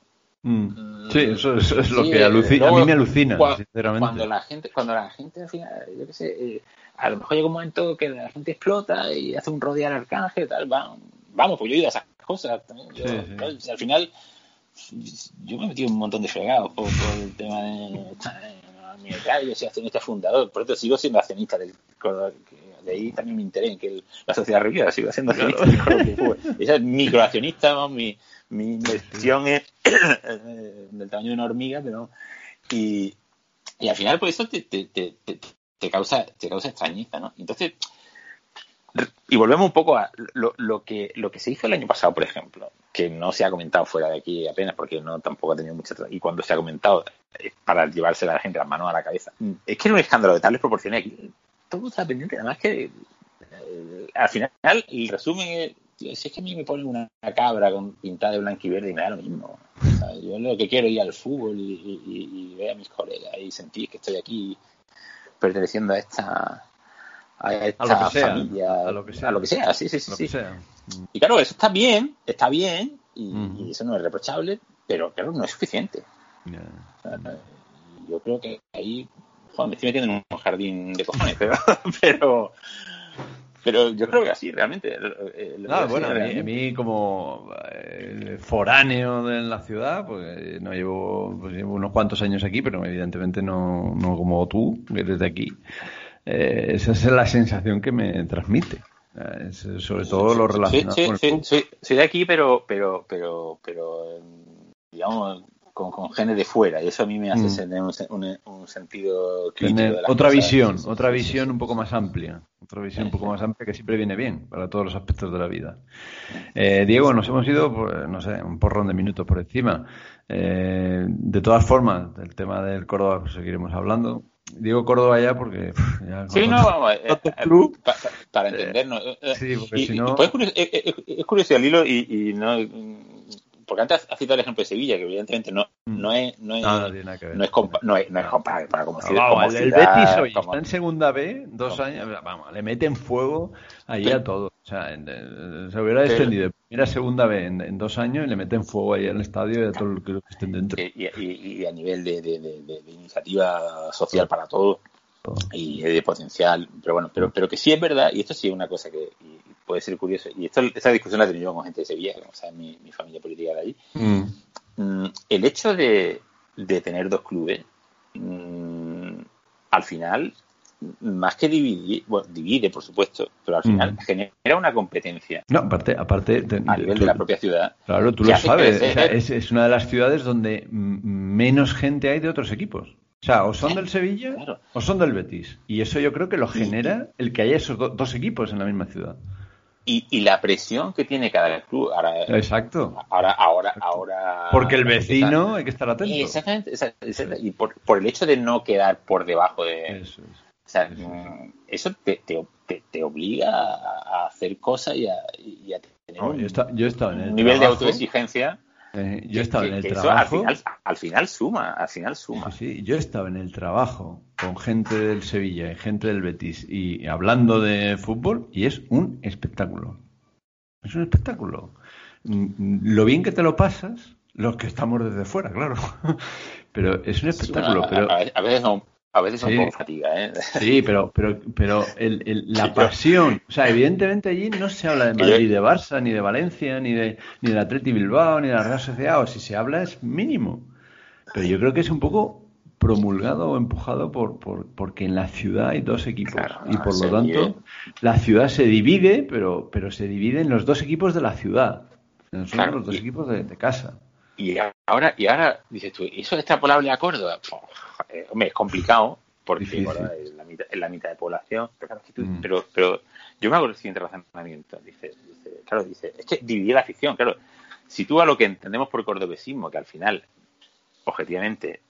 Mm. Sí, eso, es lo que alucina, a mí me alucina, sinceramente. Cuando la gente, cuando la gente al final, yo qué sé, eh, a lo mejor llega un momento que la gente explota y hace un rodear arcángel, tal, vamos, vamos, pues yo he ido a esas cosas también. Al final, yo me he metido un montón de fregados por, el tema de mi yo soy accionista fundador, por eso sigo siendo accionista del de ahí también me interesa en que la sociedad reunida sigo siendo accionista del Esa es microaccionista, mi, mi inversión es del tamaño de una hormiga, pero y, y al final por eso te, te, te, te causa, te causa extrañeza, ¿no? Entonces, y volvemos un poco a lo, lo, que, lo que se hizo el año pasado, por ejemplo, que no se ha comentado fuera de aquí apenas porque no tampoco ha tenido mucha y cuando se ha comentado es para llevarse a la gente las manos a la cabeza. Es que era un escándalo de tales proporciones aquí. Todo está pendiente, además que eh, al final el resumen si es que a mí me ponen una cabra con pintada de blanco y verde y me da lo mismo. yo lo que quiero es ir al fútbol y, y, y ver a mis colegas y sentir que estoy aquí perteneciendo a esta a esta lo que sea, familia, a lo que sea, a lo que sea, sí, sí, sí. Y claro, eso está bien, está bien, y, eso no es reprochable, pero claro, no es suficiente. yo creo que ahí, joder, me estoy metiendo en un jardín de cojones, pero, pero, pero yo creo que así, realmente. Ah, bueno, a mí, como eh, foráneo de la ciudad, pues no llevo, pues llevo unos cuantos años aquí, pero evidentemente no, no como tú, que eres de aquí. Eh, esa es la sensación que me transmite. Eh, sobre todo lo relacionado con el sí, soy de aquí, pero, pero, pero, pero digamos, con, con genes de fuera y eso a mí me hace tener un, un, sentido crítico otra visión otra visión un poco más amplia otra visión un poco más amplia que siempre viene bien para todos los aspectos de la vida eh, Diego nos hemos ido pues, no sé un porrón de minutos por encima de todas formas del tema del Córdoba pues, seguiremos hablando Digo Córdoba ya porque. sí, no, vamos. Eh, eh, para entendernos. Eh, sí, porque si no. es, curioso el hilo y, y no porque antes has citado el ejemplo de Sevilla, que evidentemente no, mm. no es, no es, no, no es, comparable para como, vamos, el, Betis hoy está en segunda B, dos años, vamos, le meten fuego ahí a todo. O sea, se hubiera descendido de primera a segunda B en, dos años y le meten fuego ahí al estadio y a todo lo que estén dentro. Y, y, a nivel de, de, de, iniciativa social para todos y de potencial, pero bueno, pero, pero que sí es verdad, y esto sí es una cosa que, puede ser curioso. Y esto, esta discusión la he tenido con gente de Sevilla, o sea, mi, mi familia política de allí. Mm. Mm, el hecho de, de, tener dos clubes, mm, al final, más que dividir, bueno, divide, por supuesto, pero al final genera una competencia. No, aparte, aparte a nivel de la propia ciudad. Claro, tú lo sabes. es, es, una de las ciudades donde menos gente hay de otros equipos. O sea, o son del Sevilla o son del Betis. Y eso yo creo que lo genera el que haya esos dos equipos en la misma ciudad y, y, la presión que tiene cada club. Ahora, Exacto. Ahora, ahora, ahora. Porque el vecino hay que estar atento. Exactamente. Y por, por, el hecho de no quedar por debajo de. Eso, O sea, mm, eso te, te, te, obliga a hacer cosas y a, y a tener un, yo en el nivel de autoexigencia eh, yo estaba en el trabajo. al, final, suma, al final suma. Sí, yo estaba en el trabajo con gente del Sevilla y gente del Betis y hablando de fútbol y es un espectáculo. Es un espectáculo. Mm, lo bien que te lo pasas, los que estamos desde fuera, claro. Pero es un espectáculo. pero... A, veces no, a veces un poco fatiga, ¿eh? Sí, pero, pero, pero el, la pasión, o sea, evidentemente allí no se habla de Madrid, de Barça, ni de Valencia, ni de ni del Atleti Bilbao, ni de la Real Sociedad, o si se habla es mínimo. Pero yo creo que es un poco promulgado o empujado por, por porque en la ciudad hay dos equipos y por lo tanto la ciudad se divide, pero pero se divide en los dos equipos de la ciudad, no son los dos equipos de, de casa. Y ahora, y ahora dices tú, ¿eso es extrapolable a Córdoba? Hombre, es complicado, porque es, la mitad, es, la mitad, de población, mm. pero, pero, yo me hago el siguiente razonamiento. Dice, dice, claro, dice, es que dividir la afición, claro. Si tú a lo que entendemos por cordobesismo, que al final, objetivamente,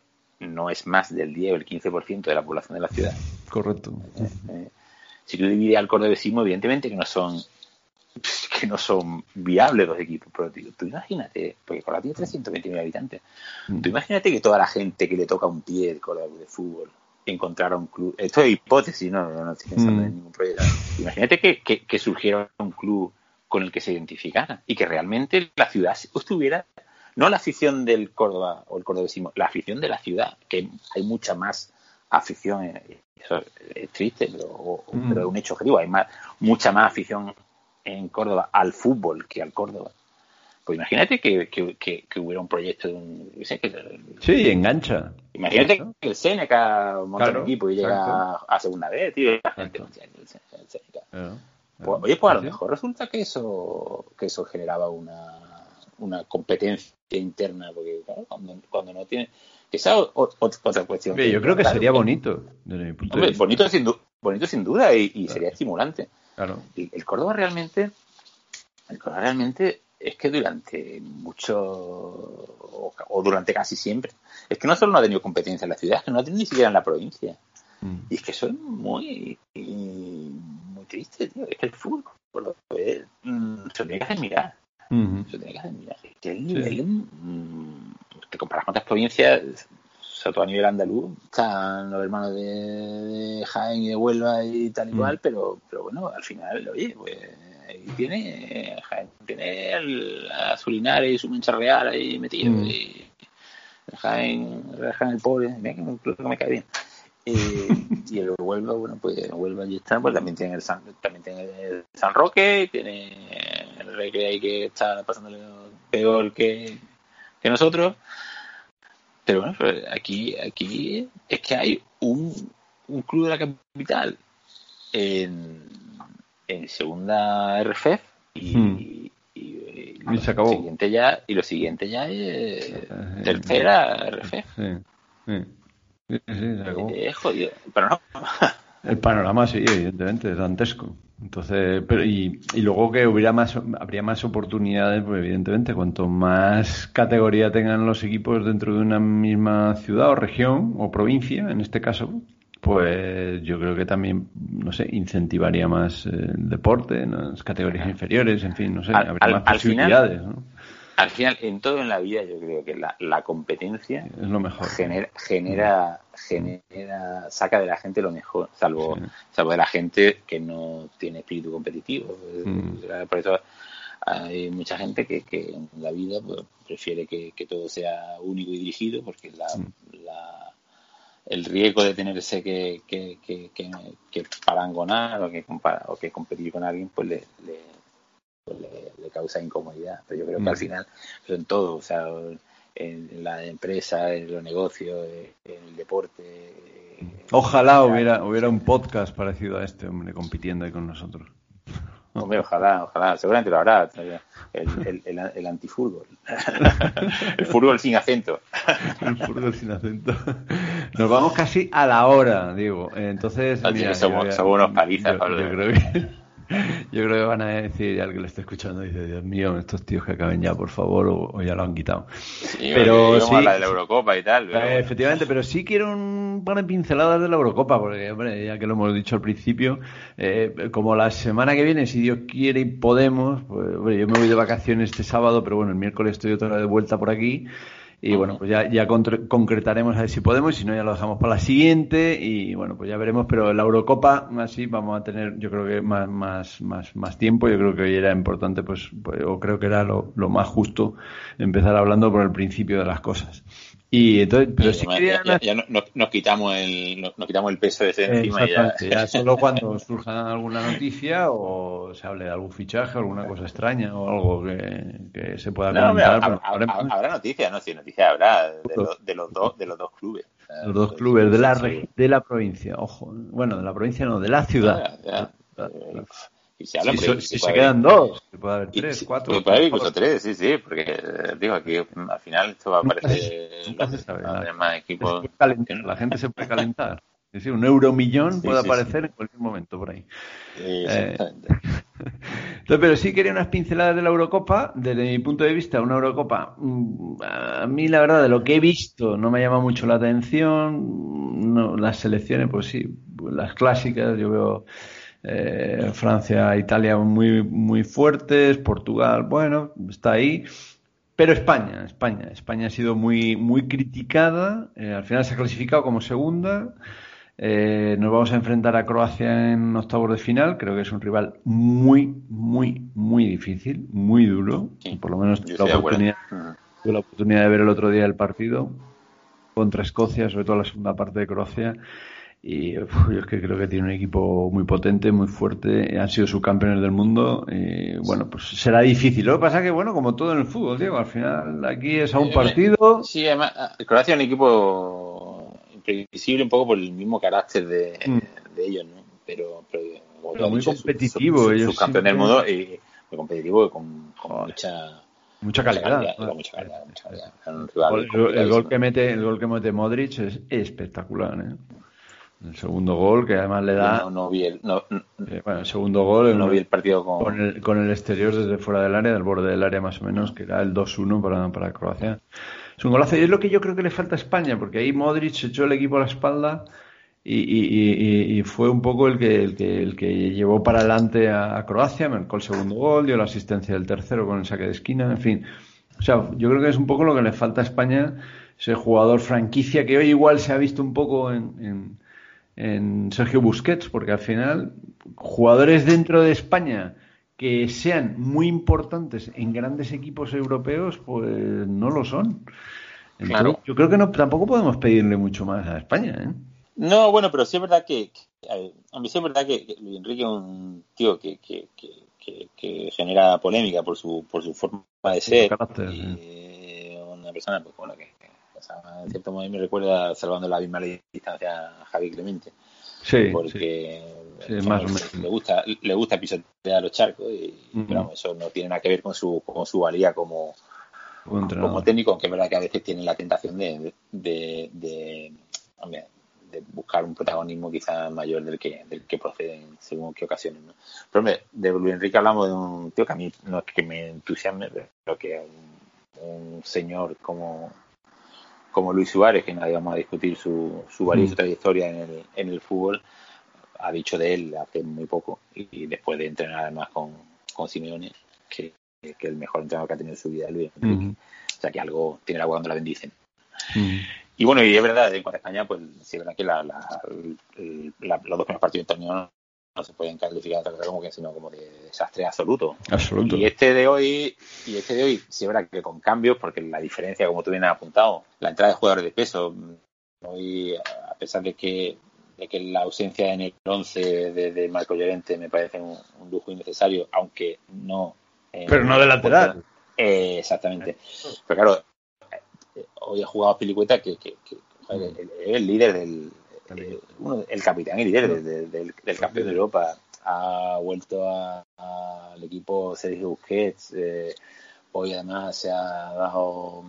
no es más del 10 o el 15% de la población de la ciudad. Correcto. Eh, si tú divides al cordobesismo, evidentemente que no son que no son viables los equipos. Pero tú imagínate, porque Córdoba tiene 320.000 habitantes, mm. tú imagínate que toda la gente que le toca un pie de de fútbol encontrara un club. Esto es hipótesis, no, no estoy pensando mm. en ningún proyecto. Imagínate que, que, surgiera un club con el que se identificara y que realmente la ciudad estuviera, no la afición del Córdoba o el cordobesismo, la afición de la ciudad, que hay mucha más afición, eso es triste, pero, mm. pero es un hecho objetivo, hay más, mucha más afición en Córdoba al fútbol que al Córdoba. Pues imagínate que, que, hubiera un proyecto de un. sí, engancha. Imagínate que el Seneca monta un equipo y llega a segunda vez, tío. La gente, pues, oye, pues a lo mejor resulta que eso, que eso generaba una, una competencia interna, porque claro, cuando, cuando no tiene. Que esa otra cuestión. yo creo que sería bonito, Bonito sin, bonito sin duda y, sería estimulante. Claro. el Córdoba realmente. El Córdoba realmente es que durante mucho, o, durante casi siempre, es que no solo no ha tenido competencia en la ciudad, es que no ha tenido ni siquiera en la provincia. Mm. Y es que eso es muy, muy triste, tío. Es que el fútbol, por lo que mm, se tiene que hacer mirar. Se tiene que hacer mirar. Que el nivel, mm, te comparas con otras provincias, sobre todo a nivel andaluz, están los hermanos de, Jaén y de Huelva y tal y cual, pero, pero bueno, al final, oye, pues y tiene, tiene el, a su Linares y su Mancha Real ahí metido. Mm. Y Jaén, el pobre, mira que me, cae bien. y el Huelva, bueno, pues Huelva y está, pues también tiene el San, también tiene el San Roque, tiene el Recre ahí que está pasándole peor que, que nosotros. Pero bueno, aquí, aquí es que hay un, un club de la capital en, en segunda RFF y, hmm. y, se acabó. Lo siguiente ya, y lo siguiente ya es tercera RFF. Sí, sí. sí, se acabó. Es jodido. Pero no. El panorama sí, evidentemente, es dantesco. Entonces, pero y, y, luego que hubiera más, habría más oportunidades, pues evidentemente, cuanto más categoría tengan los equipos dentro de una misma ciudad o región o provincia, en este caso, pues yo creo que también, no sé, incentivaría más el deporte, en las categorías inferiores, en fin, no sé, habría más posibilidades. Al final, en todo en la vida, yo creo que la, competencia es lo mejor. Genera, genera, genera, saca de la gente lo mejor, salvo, salvo de la gente que no tiene espíritu competitivo. Mm. Por eso hay mucha gente que, que en la vida pues, prefiere que, todo sea único y dirigido, porque la mm el riesgo de tenerse que, que, que, que, parangonar o que, o que competir con alguien, pues le, le, pues le, causa incomodidad. Pero yo creo que al mm. final, pues en todo, o sea, en la empresa, en los negocios, en el deporte. Ojalá hubiera, hubiera un podcast parecido a este, hombre, compitiendo ahí con nosotros. Hombre, ojalá, ojalá, seguramente lo habrá. El, el, el, antifútbol. el fútbol sin acento. el fútbol sin acento. Nos vamos casi a la hora, digo. Entonces. Mira, somos, somos, unos palizas, yo, yo creo que yo creo que van a decir, ya el que lo esté escuchando, dice, Dios mío, estos tíos que acaben ya, por favor, o, ya lo han quitado. pero sí, la de la Eurocopa y tal. Eh, efectivamente, pero sí quiero un par de pinceladas de la Eurocopa, porque, hombre, ya que lo hemos dicho al principio, eh, como la semana que viene, si Dios quiere y podemos, pues, yo me voy de vacaciones este sábado, pero bueno, el miércoles estoy otra vez de vuelta por aquí. Y bueno, pues ya, ya concretaremos a ver si podemos, y si no ya lo dejamos para la siguiente y bueno, pues ya veremos, pero la Eurocopa así vamos a tener yo creo que más, más, más, más tiempo, yo creo que hoy era importante pues, pues o creo que era lo, lo más justo empezar hablando por el principio de las cosas. Y entonces, pero sí, ya, nos, quitamos el, nos, quitamos el peso de ese encima. Ya. ya. solo cuando surja alguna noticia o se hable de algún fichaje, alguna cosa extraña o algo que, que se pueda comentar. habrá, noticias, ¿no? Sí, noticias habrá de, de, los dos, de los dos clubes. Los dos clubes de la, de la provincia, ojo. Bueno, de la provincia no, de la ciudad. Ah, y se habla si, se quedan dos, puede haber tres, cuatro. Puede haber incluso tres, sí, sí, porque digo, aquí al final esto va a aparecer más equipos. La gente se puede calentar. Es decir, un euromillón puede aparecer en cualquier momento por ahí. Eh, entonces, pero sí quería unas pinceladas de la Eurocopa. Desde mi punto de vista, una Eurocopa, mm, a mí la verdad, de lo que he visto, no me llama mucho la atención. No, las selecciones, pues sí, las clásicas, yo veo eh, Francia, Italia muy, muy fuertes, Portugal, bueno, está ahí. Pero España, España, España ha sido muy, muy criticada. Eh, al final se ha clasificado como segunda. Eh, nos vamos a enfrentar a Croacia en octavos de final. Creo que es un rival muy, muy, muy difícil, muy duro. Por lo menos tuve la, oportunidad, tuve la oportunidad de ver el otro día el partido contra Escocia, sobre todo la segunda parte de Croacia Y yo es que creo que tiene un equipo muy potente, muy fuerte. Han sido subcampeones del mundo. Y bueno, pues será difícil. Lo que pasa es que, bueno, como todo en el fútbol, Diego, al final aquí es a un partido. Sí, además, Croacia es un equipo imprevisible un poco por el mismo carácter de, mm. ellos, ¿no? Pero, pero, muy competitivo. Su, subcampeón del mundo y muy competitivo y con, mucha mucha calidad. el, gol que mete, el gol que mete Modric es espectacular. ¿eh? El segundo gol, que además le da. No, vi el. Eh, bueno, el segundo gol. No vi el partido con. Con el, con el, exterior desde fuera del área, del borde del área más o menos, que era el 2-1 para, para Croacia. Es un golazo y es lo que yo creo que le falta a España, porque ahí Modric echó el equipo a la espalda y, fue un poco el que, el que, el que llevó para adelante a, Croacia, marcó el segundo gol, dio la asistencia del tercero con el saque de esquina, en fin. O sea, yo creo que es un poco lo que le falta a España, ese jugador franquicia que hoy igual se ha visto un poco en, en, Sergio Busquets, porque al final, jugadores dentro de España que sean muy importantes en grandes equipos europeos, pues no lo son. claro. Yo creo que no, tampoco podemos pedirle mucho más a España. ¿eh? No, bueno, pero sí es verdad que, a mí sí es verdad que, Luis Enrique es un tío que, que, que, genera polémica por su, por su forma de ser. y una persona, pues bueno, que, en cierto modo me recuerda salvando la misma distancia a Javi Clemente. Sí, porque le gusta le gusta pisotear los charcos y pero eso no tiene nada que ver con su con su valía como como técnico aunque es verdad que a veces tiene la tentación de, de, de de buscar un protagonismo quizá mayor del que, del que proceden según qué ocasiones. ¿no? Pero hombre, de Luis Enrique hablamos de un tío que a mí no es que me entusiasme, pero que un, un señor como, como Luis Suárez, que nadie vamos a discutir su, su valiosa mm. trayectoria en el, en el fútbol, ha dicho de él hace muy poco y, después de entrenar además con, con Simeone, que, que el mejor entrenador que ha tenido en su vida es Luis Enrique. Mm. O sea que algo tiene el agua cuando la bendicen. Mm. Y bueno, y es verdad, en cuanto a España, pues sí es verdad que la, los dos primeros partidos del torneo no se pueden calificar como que sino como de desastre absoluto. Absoluto. Y este de hoy, y este de hoy, sí verdad que con cambios, porque la diferencia, como tú bien has apuntado, la entrada de jugadores de peso, hoy, a pesar de que, de que la ausencia en el 11 de, Marco Llorente me parece un, lujo innecesario, aunque no. Pero no de lateral. Eh, exactamente. Pero claro, hoy ha jugado Pilicueta que, que, es el líder del el capitán y líder del, campeón de Europa ha vuelto al equipo Sergio Busquets eh, hoy además se ha dado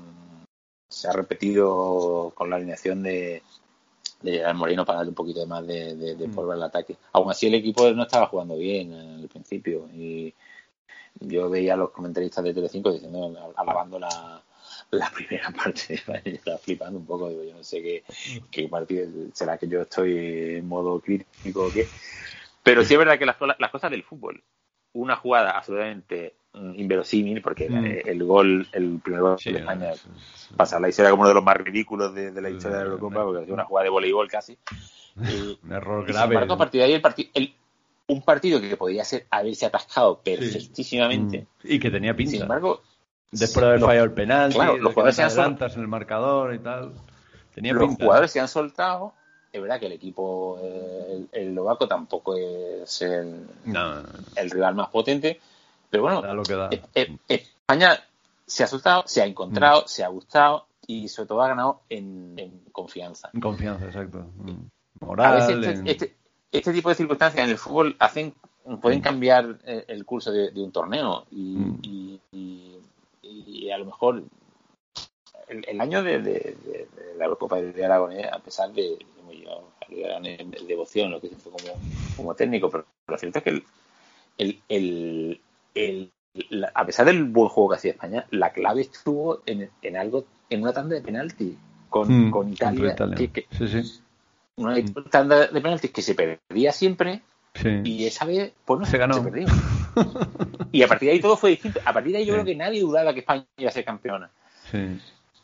se ha repetido con la alineación de de Moreno para darle un poquito más de, de, mm. polvo al ataque. Aún así el equipo no estaba jugando bien al principio y yo veía a los comentaristas de Telecinco diciendo, alabando la, la primera parte estaba flipando un poco, digo, yo no sé qué, qué partido, será que yo estoy en modo crítico o qué. Pero sí es verdad que las, las cosas del fútbol, una jugada absolutamente inverosímil, porque mm. el gol, el primer gol de España, pasa la historia como uno de los más ridículos de, la historia de la Eurocopa, porque es una jugada de voleibol casi. un error grave. a partir de ahí el un partido que podía ser haberse atascado perfectísimamente. Mm. Y que tenía pinta. Sin embargo, Después de haber fallado el penal, claro, los jugadores se han soltado en el marcador y tal. Tenía los jugadores se han soltado. Es verdad que el equipo, el, el tampoco es el, el, rival más potente, pero bueno, eh, eh, España se ha soltado, se ha encontrado, mm. se ha gustado y sobre todo ha ganado en, confianza. En confianza, exacto. Mm. Moral, a veces este, este, este, tipo de circunstancias en el fútbol hacen pueden mm. cambiar eh, el curso de, un torneo y, y a lo mejor el, año de, la Eurocopa de Aragonés, a pesar de, de devoción, lo que hizo como, como técnico, pero lo cierto es que el, el, el, a pesar del buen juego que hacía España, la clave estuvo en, en algo, en una tanda de penalti con, mm, con Italia. Que, Una tanda de penaltis que se perdía siempre y esa vez, pues no se ganó. Se perdió. Y a partir de ahí todo fue distinto. A partir de ahí yo creo que nadie dudaba que España iba a ser campeona.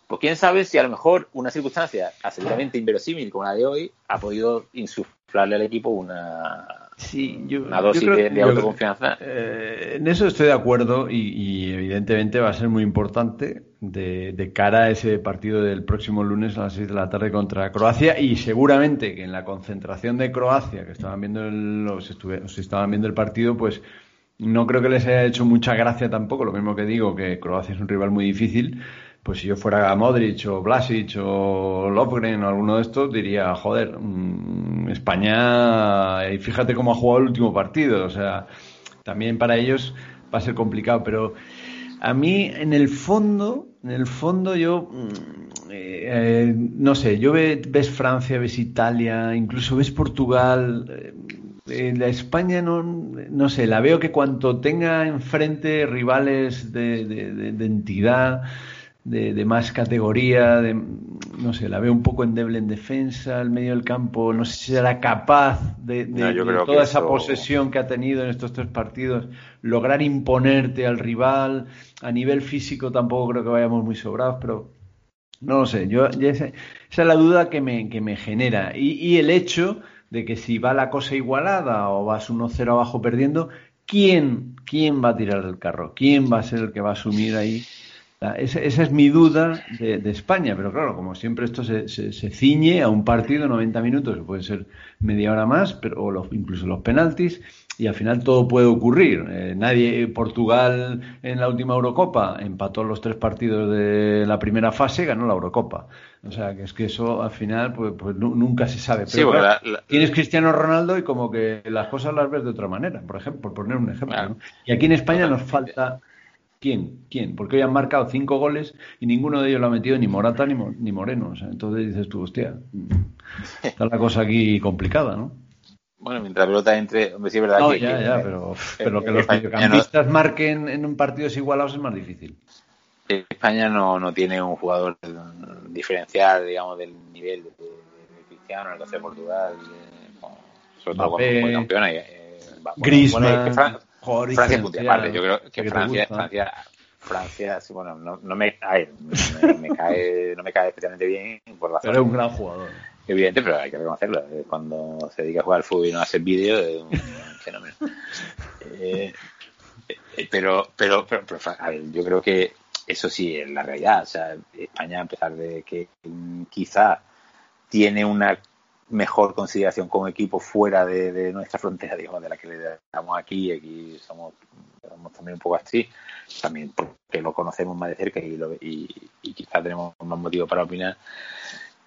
Pues quién sabe si a lo mejor una circunstancia absolutamente inverosímil como la de hoy ha podido insuflarle al equipo una, Sí, yo, una dosis de, autoconfianza. Eh, en eso estoy de acuerdo y, evidentemente va a ser muy importante de, cara a ese partido del próximo lunes a las 6 de la tarde contra Croacia y seguramente que en la concentración de Croacia, que estaban viendo el, los, estaban viendo el partido, pues no creo que les haya hecho mucha gracia tampoco, lo mismo que digo que Croacia es un rival muy difícil, pues si yo fuera Modric o Blasic o Lopgren o alguno de estos, diría, joder, mm, España, y fíjate cómo ha jugado el último partido, o sea, también para ellos va a ser complicado, pero a mí en el fondo, en el fondo yo, mm, eh, no sé, yo ves Francia, ves Italia, incluso ves Portugal, eh, la España no, no sé, la veo que cuanto tenga enfrente rivales de, de entidad, de, más categoría, de, no sé, la veo un poco endeble en defensa, el medio del campo, no sé si será capaz de, toda esa posesión que ha tenido en estos tres partidos, lograr imponerte al rival, a nivel físico tampoco creo que vayamos muy sobrados, pero no lo sé, yo, esa, es la duda que me, que me genera. Y, y el hecho de que si va la cosa igualada o vas 1-0 abajo perdiendo, ¿quién, ¿quién va a tirar el carro? ¿Quién va a ser el que va a asumir ahí esa, es mi duda de, España, pero claro, como siempre esto se, se, ciñe a un partido 90 minutos, puede ser media hora más, pero, o incluso los penaltis, y al final todo puede ocurrir. Eh, nadie, Portugal en la última Eurocopa empató los tres partidos de la primera fase, ganó la Eurocopa. O sea, que es que eso al final pues, pues nunca se sabe. Pero tienes Cristiano Ronaldo y como que las cosas las ves de otra manera, por ejemplo, por poner un ejemplo. Y aquí en España nos falta ¿Quién? ¿Quién? Porque hoy han marcado cinco goles y ninguno de ellos lo ha metido ni Morata ni, ni Moreno. O sea, entonces dices tú, hostia, está la cosa aquí complicada, ¿no? Bueno, mientras la pelota entre, hombre, sí es verdad no, ya, ya, pero, pero que los mediocampistas marquen en un partidos igualados es más difícil. España no, no tiene un jugador diferencial, digamos, del nivel de, Cristiano, el caso de Portugal, sobre todo cuando campeona. Eh, Griezmann. Francia punto aparte. Yo creo que, Francia, Francia, Francia, sí, bueno, no, no me, me, cae, no me cae especialmente bien por Pero es un gran jugador. Evidente, pero hay que reconocerlo. Eh, cuando se dedica a jugar al fútbol y no hace vídeo, es un fenómeno. Eh, eh, pero, pero, pero, a ver, yo creo que eso sí es la realidad. O sea, España, a pesar de que quizá tiene una mejor consideración como equipo fuera de, nuestra frontera, digamos, de la que le damos aquí, aquí somos, también un poco así, también porque lo conocemos más de cerca y, lo, y, quizás tenemos más motivo para opinar,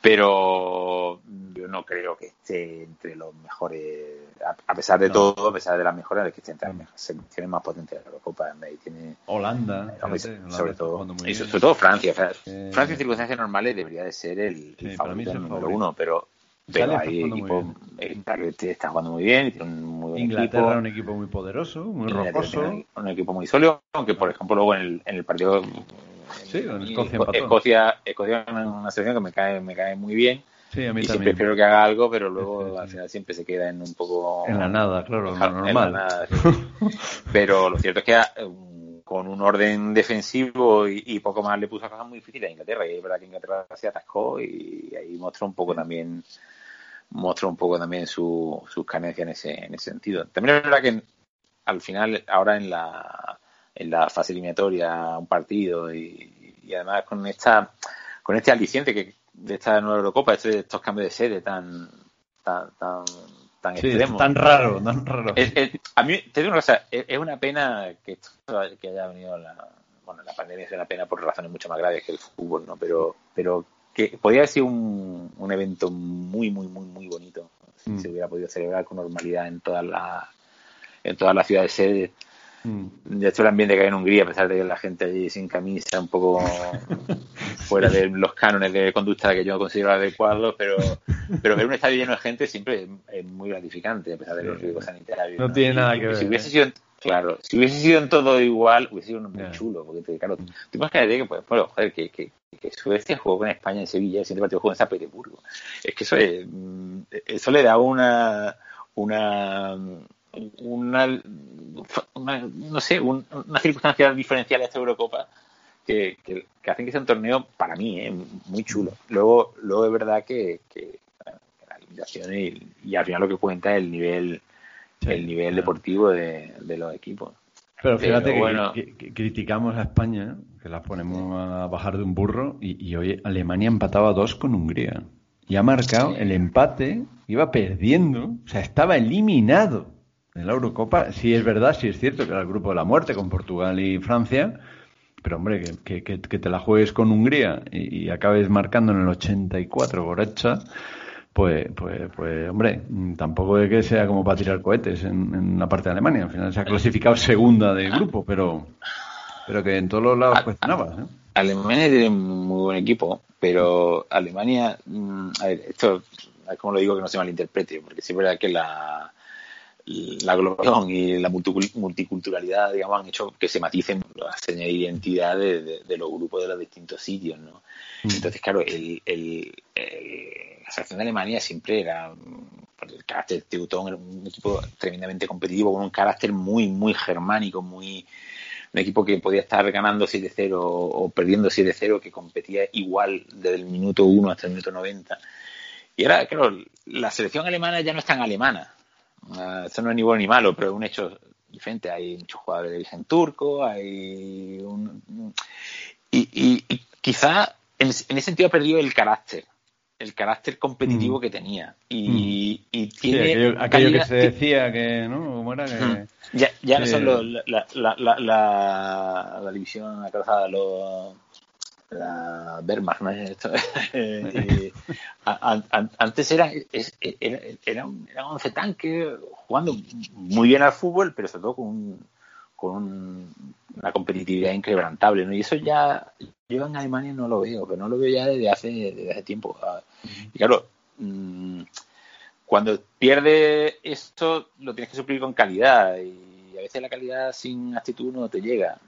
pero yo no creo que esté entre los mejores, a, pesar de todo, a pesar de las mejoras, que esté entre las selecciones más potentes de la Eurocopa. Tiene, Holanda, sobre, todo, y sobre todo Francia. Francia en circunstancias normales debería de ser el, favorito número uno, pero pero ahí equipo, está jugando muy bien, tiene un muy buen Inglaterra equipo. un equipo muy poderoso, muy rocoso. Un, equipo muy sólido, aunque por ejemplo luego en el, en el partido sí, en Escocia, Escocia, Escocia, es una selección que me cae, me cae muy bien. Sí, a mí y también. siempre espero que haga algo, pero luego al final siempre se queda en un poco... En la nada, claro, normal. Nada, pero lo cierto es que con un orden defensivo y, poco más le puso a cosas muy difíciles a Inglaterra. Y es verdad que Inglaterra se atascó y ahí mostró un poco también mostró un poco también su, sus carencias en ese, en ese sentido. También es verdad que al final, ahora en la, en la fase eliminatoria, un partido y, y además con esta con este aliciente que de esta nueva Eurocopa, este, estos cambios de sede tan tan tan tan extremos. Tan raro, tan raro. a mí, te digo una cosa, es, una pena que, que haya venido la, bueno, la pandemia es una pena por razones mucho más graves que el fútbol, ¿no? Pero, pero que podría haber sido un, un evento muy, muy, muy, muy bonito si mm. se hubiera podido celebrar con normalidad en todas las en todas las ciudades sedes. Mm. De hecho, el ambiente que hay en Hungría, a pesar de que la gente allí sin camisa, un poco fuera de los cánones de conducta que yo considero adecuados, pero, pero ver un estadio lleno de gente siempre es, muy gratificante, a pesar de los riesgos sanitarios. No, tiene nada que ver. Si hubiese sido Claro, si hubiese sido en todo igual, hubiese sido muy chulo, porque claro, tú imagínate que, pues, bueno, joder, que, que, que Suecia jugó con España en Sevilla, el siguiente partido jugó en San Petersburgo. Es que eso es, mm, eso le da una, una, una, no sé, una circunstancia diferencial a esta Eurocopa que, que, hacen que sea un torneo, para mí, eh, muy chulo. Luego, luego es verdad que, que la limitación y, y al final lo que cuenta es el nivel el nivel deportivo de, los equipos. Pero fíjate que, criticamos a España, que la ponemos a bajar de un burro, y, hoy Alemania empataba dos con Hungría. Y ha marcado el empate, iba perdiendo, o sea, estaba eliminado de la Eurocopa. Sí es verdad, sí es cierto que era el grupo de la muerte con Portugal y Francia, pero hombre, que, que, te la juegues con Hungría y, acabes marcando en el 84 Gorecha, pues, pues, pues, hombre, tampoco es que sea como para tirar cohetes en, en la parte de Alemania. Al final se ha clasificado segunda del grupo, pero, pero que en todos los lados cuestionaba. ¿eh? Alemania tiene un muy buen equipo, pero Alemania, mm, a ver, esto, como lo digo, que no se malinterprete, porque sí es verdad que la, la globalización y la multiculturalidad, digamos, han hecho que se maticen las señas de identidad de, los grupos de los distintos sitios, ¿no? Mm. Entonces, claro, el, el, la selección de Alemania siempre era, por el carácter teutón, era un equipo tremendamente competitivo, con un carácter muy, muy germánico, muy un equipo que podía estar ganando 7-0 o perdiendo 7-0, que competía igual desde el minuto 1 hasta el minuto 90. Y ahora, claro, la selección alemana ya no es tan alemana Uh, esto no es ni bueno ni malo, pero es un hecho diferente. Hay muchos jugadores de origen turco, hay un... Y, y, quizá en, ese sentido ha perdido el carácter, el carácter competitivo mm. que tenía. Y, mm. y tiene aquello, que se decía que, ¿no? Ya, ya no son los, la, la, la, la, la división acrazada, los la Wehrmacht, ¿no? antes era, era, era, un, era 11 tanque jugando muy bien al fútbol, pero sobre todo con, con una competitividad inquebrantable, ¿no? Y eso ya yo en Alemania no lo veo, pero no lo veo ya desde hace, desde hace tiempo. Y claro, mm, cuando pierde esto, lo tienes que suplir con calidad y a veces la calidad sin actitud no te llega.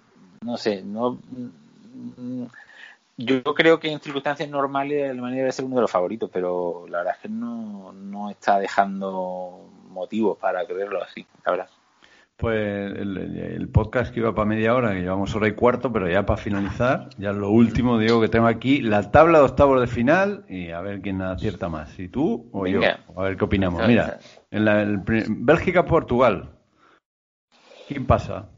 No sé, no mm, yo creo que en circunstancias normales Alemania debe ser uno de los favoritos, pero la verdad es que no, no está dejando motivos para creerlo así, la verdad. Pues el, podcast que iba para media hora, que llevamos hora y cuarto, pero ya para finalizar, ya lo último digo que tengo aquí, la tabla de octavos de final y a ver quién acierta más, si tú o yo, a ver qué opinamos. Mira, en la Bélgica-Portugal, ¿quién pasa?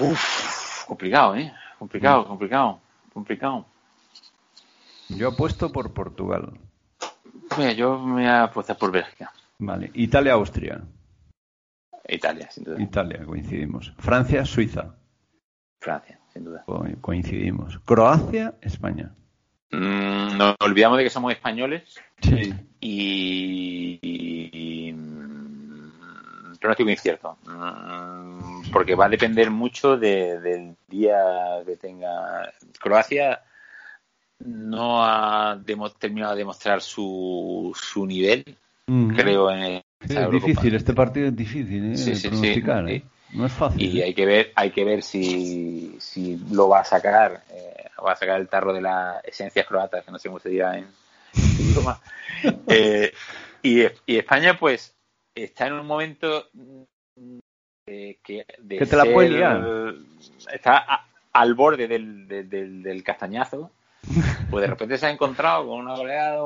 Uf, complicado, ¿eh? Complicado, complicado, complicado. Yo apuesto por Portugal. Mira, yo me voy a apostar por Bélgica. Vale. Italia-Austria. Italia, sin duda. Italia, coincidimos. Francia-Suiza. Francia, sin duda. coincidimos. Croacia-España. Mm, nos olvidamos de que somos españoles. Sí. Y, y, pronóstico incierto. Mm, porque va a depender mucho del día que tenga Croacia no ha terminado de demostrar su, su nivel, creo, en Es difícil, este partido es difícil ¿eh? pronosticar, ¿eh? No es fácil. Y ¿eh? hay que ver, hay que ver si, si lo va a sacar, va a sacar el tarro de las esencias croatas, que no sé cómo se diga en, idioma. y, y España, pues, está en un momento que, de te la puede liar. Está al borde del, del, del castañazo pues de repente se ha encontrado con una goleada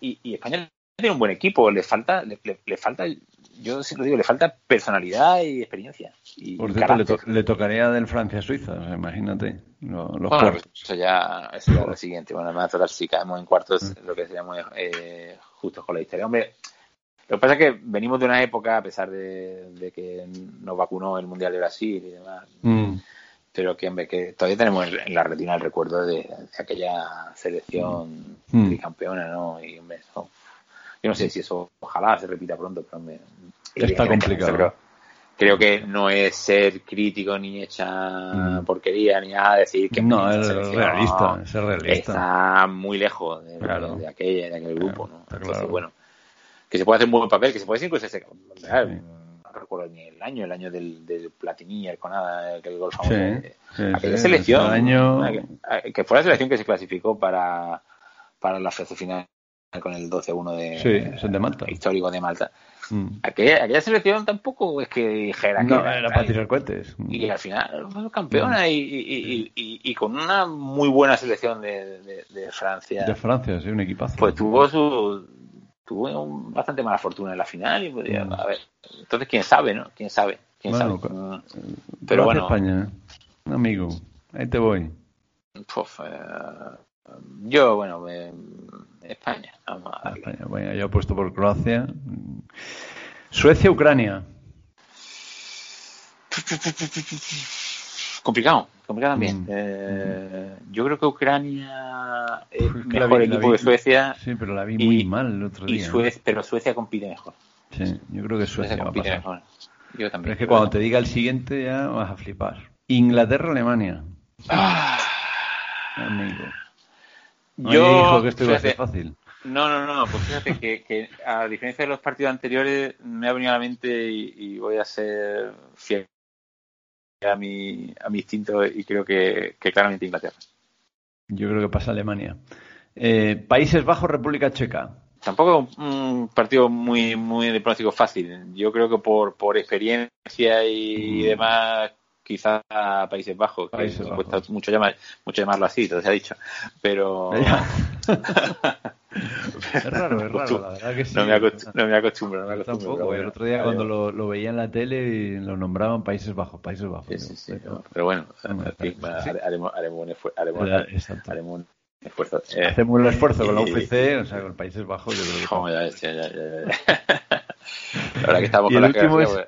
y, España tiene un buen equipo, le falta, le, falta, yo lo digo, le falta personalidad y experiencia. Y Por cierto, le, tocaría del Francia-Suiza, imagínate. Los, bueno, eso ya es lo siguiente. Bueno, me va a tocar si caemos en cuartos, lo que seríamos eh, justos con la historia. Hombre, lo que pasa es que venimos de una época, a pesar de, que nos vacunó el Mundial de Brasil y demás, mm pero que, que todavía tenemos en la retina el recuerdo de, aquella selección mm. tricampeona, ¿no? Y yo no sé si eso ojalá se repita pronto, pero me, está complicado. creo que no es ser crítico ni hecha mm. porquería ni nada decir que no es realista, es realista. Está muy lejos de, de, aquel, de aquel grupo, ¿no? Entonces, bueno, que se puede hacer un buen papel, que se puede incluso ese, recuerdo ni el año, el año del, del Platini, el Conada, el gol famoso. aquella selección, año... que fue la selección que se clasificó para, para la fase final con el 12-1 de, de Malta. histórico de Malta. Mm. Aquella, aquella, selección tampoco es que dijera no, que era, para tirar cohetes. Y al final fue campeona mm. y, y, y, y, con una muy buena selección de, de, Francia. De Francia, sí, un equipazo. Pues tuvo su tuvo bastante mala fortuna en la final y podría, mm. a ver, entonces quién sabe, ¿no? Quién sabe, quién sabe. Mm. Pero bueno, España, ¿eh? amigo, ahí te voy. Eh, yo, bueno, España. Vamos a España. Bueno, yo he puesto por Croacia. Suecia, Ucrania. Complicado, complicado también. Mm. Eh, yo creo que Ucrania es mejor equipo que Suecia. Sí, pero la vi muy mal el otro día. Pero Suecia compite mejor. Sí, yo creo que Suecia, compite Mejor. Yo también. Pero es que cuando te diga el siguiente ya vas a flipar. Inglaterra, Alemania. Ah. Amigo. yo que esto iba a ser fácil. No, no, no, pues fíjate que, a diferencia de los partidos anteriores me ha venido a la mente y voy a ser fiel a mi, a mi instinto y creo que, claramente Inglaterra. Yo creo que pasa Alemania. Eh, Países Bajos, República Checa. Tampoco un partido muy muy de pronóstico fácil. Yo creo que por, por experiencia y mm. demás, quizás Países Bajos, que Países cuesta mucho, llamar, mucho llamarlo así, todo se ha dicho. Pero. es raro, es raro, la verdad que sí. No me, acostumbro, no me acostumbro. No me acostumbro el otro día cuando lo, lo, veía en la tele y lo nombraban Países Bajos, Países Bajos. Sí, sí, sí, pero, bueno, haremos, haremos, un esfuerzo. Haremos, un esfuerzo. Eh, Hacemos un esfuerzo con la UFC, o sea, con Países Bajos. Yo creo que... ya, ya, ya, ya. la verdad que estamos y con el la último es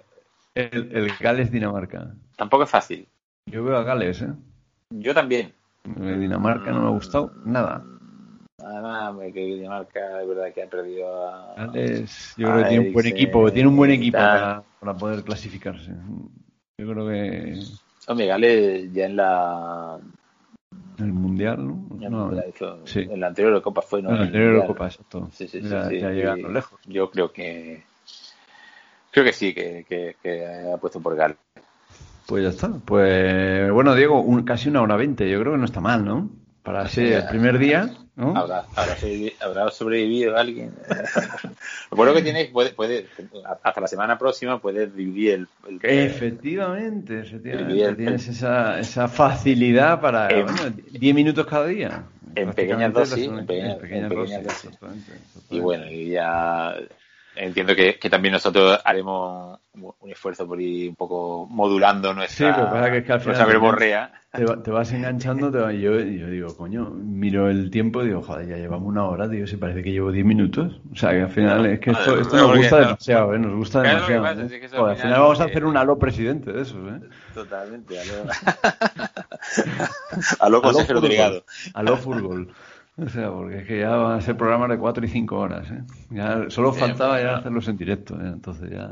el, el Gales-Dinamarca. Tampoco es fácil. Yo veo a Gales, ¿eh? Yo también. Dinamarca no me ha gustado nada. Además, que Dinamarca es verdad que ha perdido a. Yo creo que tiene un buen equipo, tiene un buen equipo para, para, poder clasificarse. Yo creo que. Hombre, Gales ya en la. El mundial, ¿no? no sí. En la anterior Copa fue, ¿no? En la anterior Copa, exacto. Sí, sí, ya, sí, ya llegaron lejos. Yo creo que. Creo que sí, que, que, que ha puesto por Gales. Pues ya está. Pues bueno, Diego, un, casi una hora veinte. Yo creo que no está mal, ¿no? Para ser el primer día, ¿no? Habrá, habrá, sobrevivido alguien. Lo bueno que tienes, puede, puede, hasta la semana próxima puedes dividir el. el efectivamente, efectivamente. tienes esa, esa facilidad para 10 minutos cada día. En pequeñas dosis. En pequeñas, en pequeñas, dosis. Y bueno, y ya entiendo que, también nosotros haremos un esfuerzo por ir un poco modulando nuestra, sí, pero que, es que al final verborrea. Te, vas enganchando, te yo, yo digo, coño, miro el tiempo y digo, joder, ya llevamos una hora, digo, si parece que llevo 10 minutos. O sea, que al final es que esto, esto nos gusta demasiado, ¿eh? Nos gusta demasiado. ¿eh? al final vamos a hacer un aló presidente de esos, ¿eh? Totalmente, aló. aló consejero delegado. Aló fútbol. O sea, porque es que ya van a ser programas de 4 y 5 horas. ¿eh? Ya, solo faltaba ya hacerlos en directo. ¿eh? Entonces ya.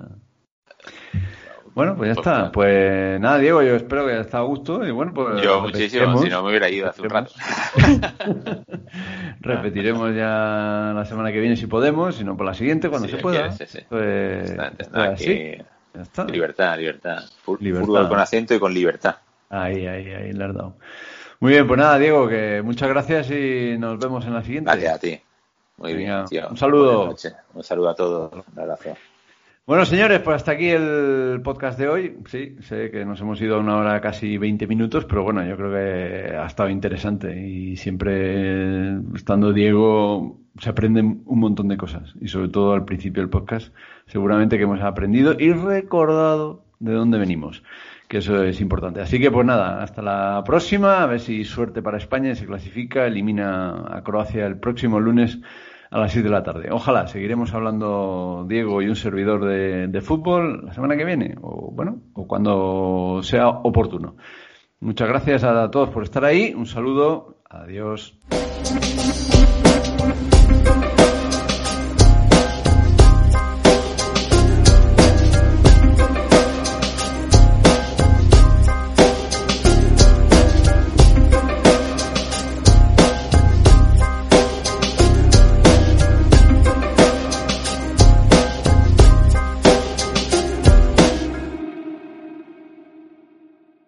Bueno, pues ya pues está. Pues nada, Diego, yo espero que haya estado a gusto. Y bueno, pues. Yo muchísimo, si no me hubiera ido hace un rato. repetiremos ya la semana que viene si podemos, si no por la siguiente, cuando se pueda. Sí, sí. Pues. Ya está. Libertad, libertad. libertad. Fútbol con acento y con libertad. Ahí, ahí, ahí, le has dado. Muy bien, pues nada, Diego, que muchas gracias y nos vemos en la siguiente. Gracias a ti. Muy bien, tío. Un saludo. Un saludo a todos. Un abrazo. Bueno, señores, pues hasta aquí el podcast de hoy. Sí, sé que nos hemos ido a una hora casi 20 minutos, pero bueno, yo creo que ha estado interesante y siempre estando Diego se aprenden un montón de cosas y sobre todo al principio del podcast seguramente que hemos aprendido y recordado de dónde venimos que eso es importante. Así que pues nada, hasta la próxima, a ver si suerte para España se clasifica, elimina a Croacia el próximo lunes a las 6 de la tarde. Ojalá, seguiremos hablando Diego y un servidor de, de fútbol la semana que viene, o bueno, o cuando sea oportuno. Muchas gracias a todos por estar ahí, un saludo, adiós.